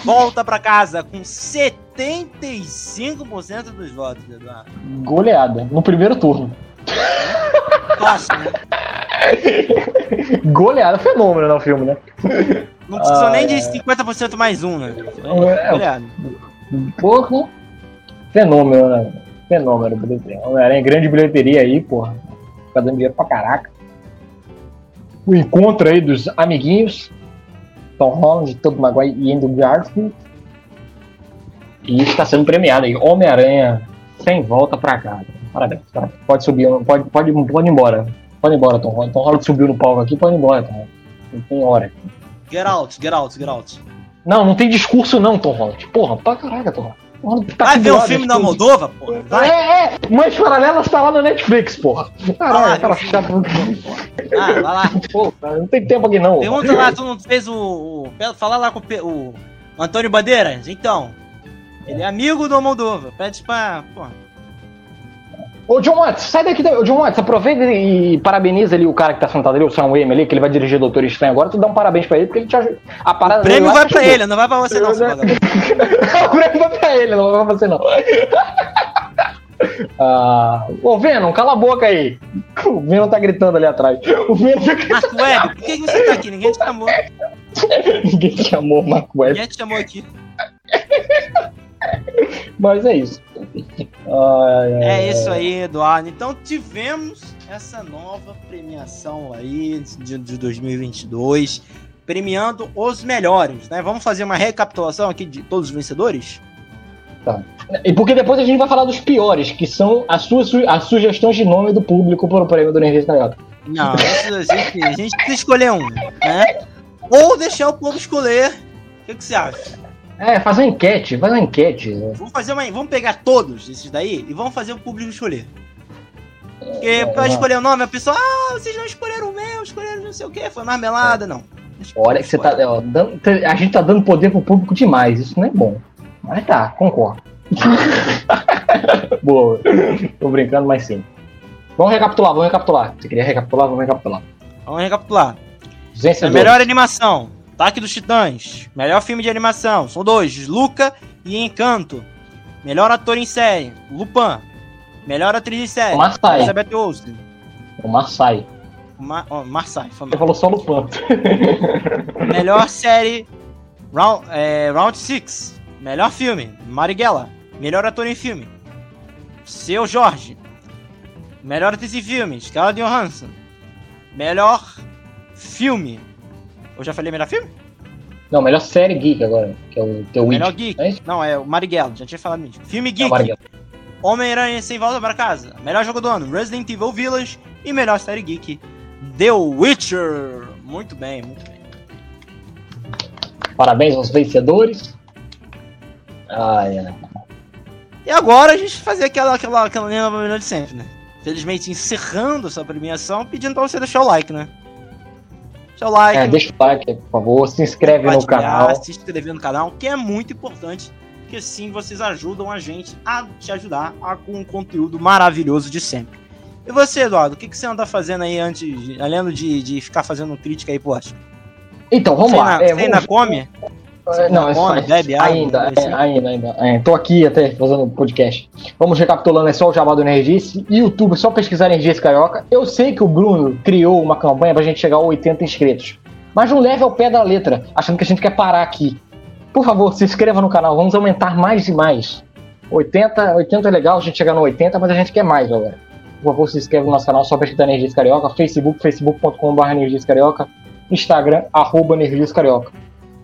volta pra casa com 75% dos votos, Eduardo. Goleada, no primeiro turno. Fácil, né? Goleada, fenômeno no filme, né? Não precisou Ah, nem de é. 50% mais um, né? É, Olhado. Porra, fenômeno, né? Fenômeno. Homem-Aranha, grande bilheteria aí, porra. Tá dando dinheiro pra caraca. O encontro aí dos amiguinhos. Tom Holland, Tobey Maguire e Andrew Garfield. E está sendo premiado aí. Homem-Aranha sem volta pra casa. Parabéns, parabéns. Pode subir, pode, pode, pode ir embora. Pode ir embora, Tom Holland. Tom Holland subiu no palco aqui, pode ir embora, Tom Holland. Não tem hora. Get out, get out, get out. Não, não tem discurso não, Tom Holland. Porra, pra caraca, Tom Holland. Tá Vai ver o brother, filme da Moldova, porra? Vai. É, é, Mães Paralelas tá lá na Netflix, porra. Ah, Caralho, cara eu- chato. Ah, vai lá. Pô, cara, não tem tempo aqui não. Pergunta lá, tu não fez o. o fala lá com o, o Antônio Bandeiras? Então. Ele é amigo do Moldova. Pede pra. Pô. Ô, John Watts, sai daqui. da- Ô, John Watts, aproveita e parabeniza ali o cara que tá sentado ali, o Sam Wayne ali, que ele vai dirigir Doutor Estranho agora. Tu dá um parabéns pra ele, porque ele te ajuda. A parada O prêmio vai pra ele, não vai pra você, não, seu [laughs] o prêmio vai pra ele, não vai pra você não. [laughs] Ah, ô, Venom, cala a boca aí. O Venom tá gritando ali atrás. O Venom tá Marco Web, por que, você tá aqui? Ninguém te chamou. [laughs] Ninguém te chamou Mark Webb. Ninguém te chamou aqui. Mas é isso. Ai, ai, É isso aí, Eduardo. Então tivemos essa nova premiação aí de, de 2022, premiando os melhores, né? Vamos fazer uma recapitulação aqui de todos os vencedores? E porque depois a gente vai falar dos piores, que são as suas su- as sugestões de nome do público para o prêmio do Nervista Carioca. Não, a gente, a gente precisa escolher um, né? Ou deixar o povo escolher. O que, que você acha? É, fazer uma enquete, faz uma enquete. Vamos fazer uma. Vamos pegar todos esses daí e vamos fazer o público escolher. Porque pra é. escolher o nome, a pessoa, ah, vocês não escolheram o meu, escolheram não sei o que, foi marmelada, não. Olha que você tá. ó, dando- a gente tá dando poder pro público demais, isso não é bom. Mas tá, concordo. [laughs] Boa. Tô brincando, mas sim. Vamos recapitular, vamos recapitular. Você queria recapitular? Vamos recapitular. Vamos recapitular. É vencedores. melhor animação. Ataque dos Titãs. Melhor filme de animação. São dois. Luca e Encanto. Melhor ator em série. Lupin. Melhor atriz em série. O Marsai. Elizabeth Olsen. O Marsai. Ma oh, Marsai. foi Você falou só pano. [laughs] Melhor série. Round, é, Round 6. Melhor filme. Marighella. Melhor ator em filme. Seu Jorge. Melhor atriz em filme. Scarlett Johansson. Melhor filme. Eu já falei melhor filme? Não, melhor série geek agora, que é o Melhor Witch. geek. é? Não, é o Marighella, já tinha falado nisso. Filme É geek. Marighella. Homem-Aranha Sem Volta Pra Casa. Melhor jogo do ano, Resident Evil Village. E melhor série geek, The Witcher. Muito bem, muito bem. Parabéns aos vencedores. Ai, ai. E agora a gente fazer aquela, aquela, aquela linha melhor de sempre, né? Felizmente encerrando essa premiação, pedindo pra você deixar o like, né? Deixa o like, É, deixa o like, por favor. Se inscreve no canal. se inscrever no canal, que é muito importante, porque assim vocês ajudam a gente a te ajudar a, com um conteúdo maravilhoso de sempre. E você, Eduardo, o que, que você anda fazendo aí antes, além de, de ficar fazendo crítica aí Oscar? Então, vamos você lá. ainda, É, você ainda vamos- come? Não, é come, bebe água, ainda, assim? é, ainda, ainda. É, tô aqui até fazendo podcast. Vamos recapitulando, é só o Jabá do Energice. YouTube, só pesquisar Energice Carioca. Eu sei que o Bruno criou uma campanha pra gente chegar a 80 inscritos. Mas não leve ao pé da letra, achando que a gente quer parar aqui. Por favor, se inscreva no canal, vamos aumentar mais e mais. 80, 80 é legal a gente chegar no 80, mas a gente quer mais agora. Por favor, se inscreva no nosso canal, só pesquisar Energice Carioca. Facebook, facebook.com.br Energice Carioca. Instagram, arroba Energice Carioca.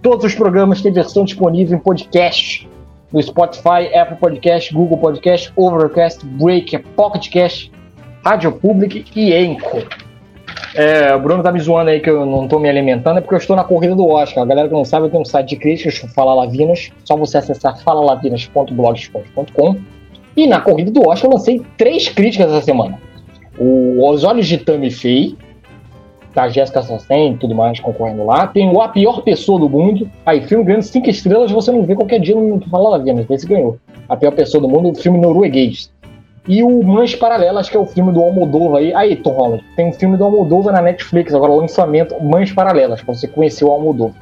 Todos os programas têm versão disponível em podcast no Spotify, Apple Podcast, Google Podcast, Overcast, Breaker, Pocket Cast, Rádio Public e Anchor. É, o Bruno tá me zoando aí que eu não tô me alimentando, é porque eu estou na corrida do Oscar. A galera que não sabe, eu tenho um site de críticas, Fala Lavinas. Só você acessar falalavinas.blogspot.com. E na corrida do Oscar eu lancei três críticas essa semana. O Os Olhos de Tammy Faye, da Jéssica Sassen e tudo mais concorrendo lá. Tem o A Pior Pessoa do Mundo. Aí, filme ganhando cinco estrelas, você não vê qualquer dia no Fala Lavinas. Esse ganhou. A Pior Pessoa do Mundo, filme norueguês. E o Mães Paralelas, que é o filme do Almodóvar aí. Aí, Tom Holland, tem um filme do Almodóvar na Netflix, agora lançamento, Mães Paralelas, pra você conhecer o Almodóvar.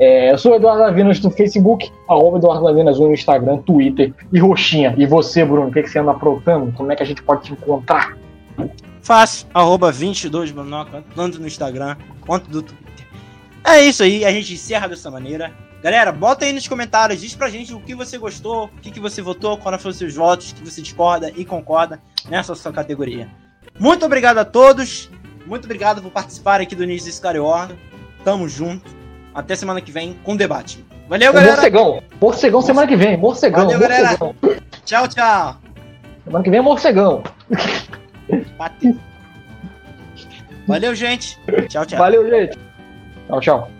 É, eu sou o Eduardo Lavinas do Facebook, arroba Eduardo Lavinas no Instagram, Twitter e Roxinha. E você, Bruno, o que, que você anda aprontando? Como é que a gente pode te encontrar? Fácil, arroba 22 Manoca, tanto no Instagram quanto do Twitter. É isso aí, a gente encerra dessa maneira. Galera, bota aí nos comentários, diz pra gente o que você gostou, o que, que você votou, quais foram os seus votos, que você discorda e concorda nessa sua categoria. Muito obrigado a todos, muito obrigado por participar aqui do Início desse Carioca. Tamo junto. Até semana que vem com debate. Valeu, galera. Morcegão. Morcegão semana que vem. Morcegão. Valeu, galera. morcegão. Tchau, tchau. Semana que vem é morcegão. Valeu, gente. Tchau, tchau. Valeu, gente. Tchau, tchau.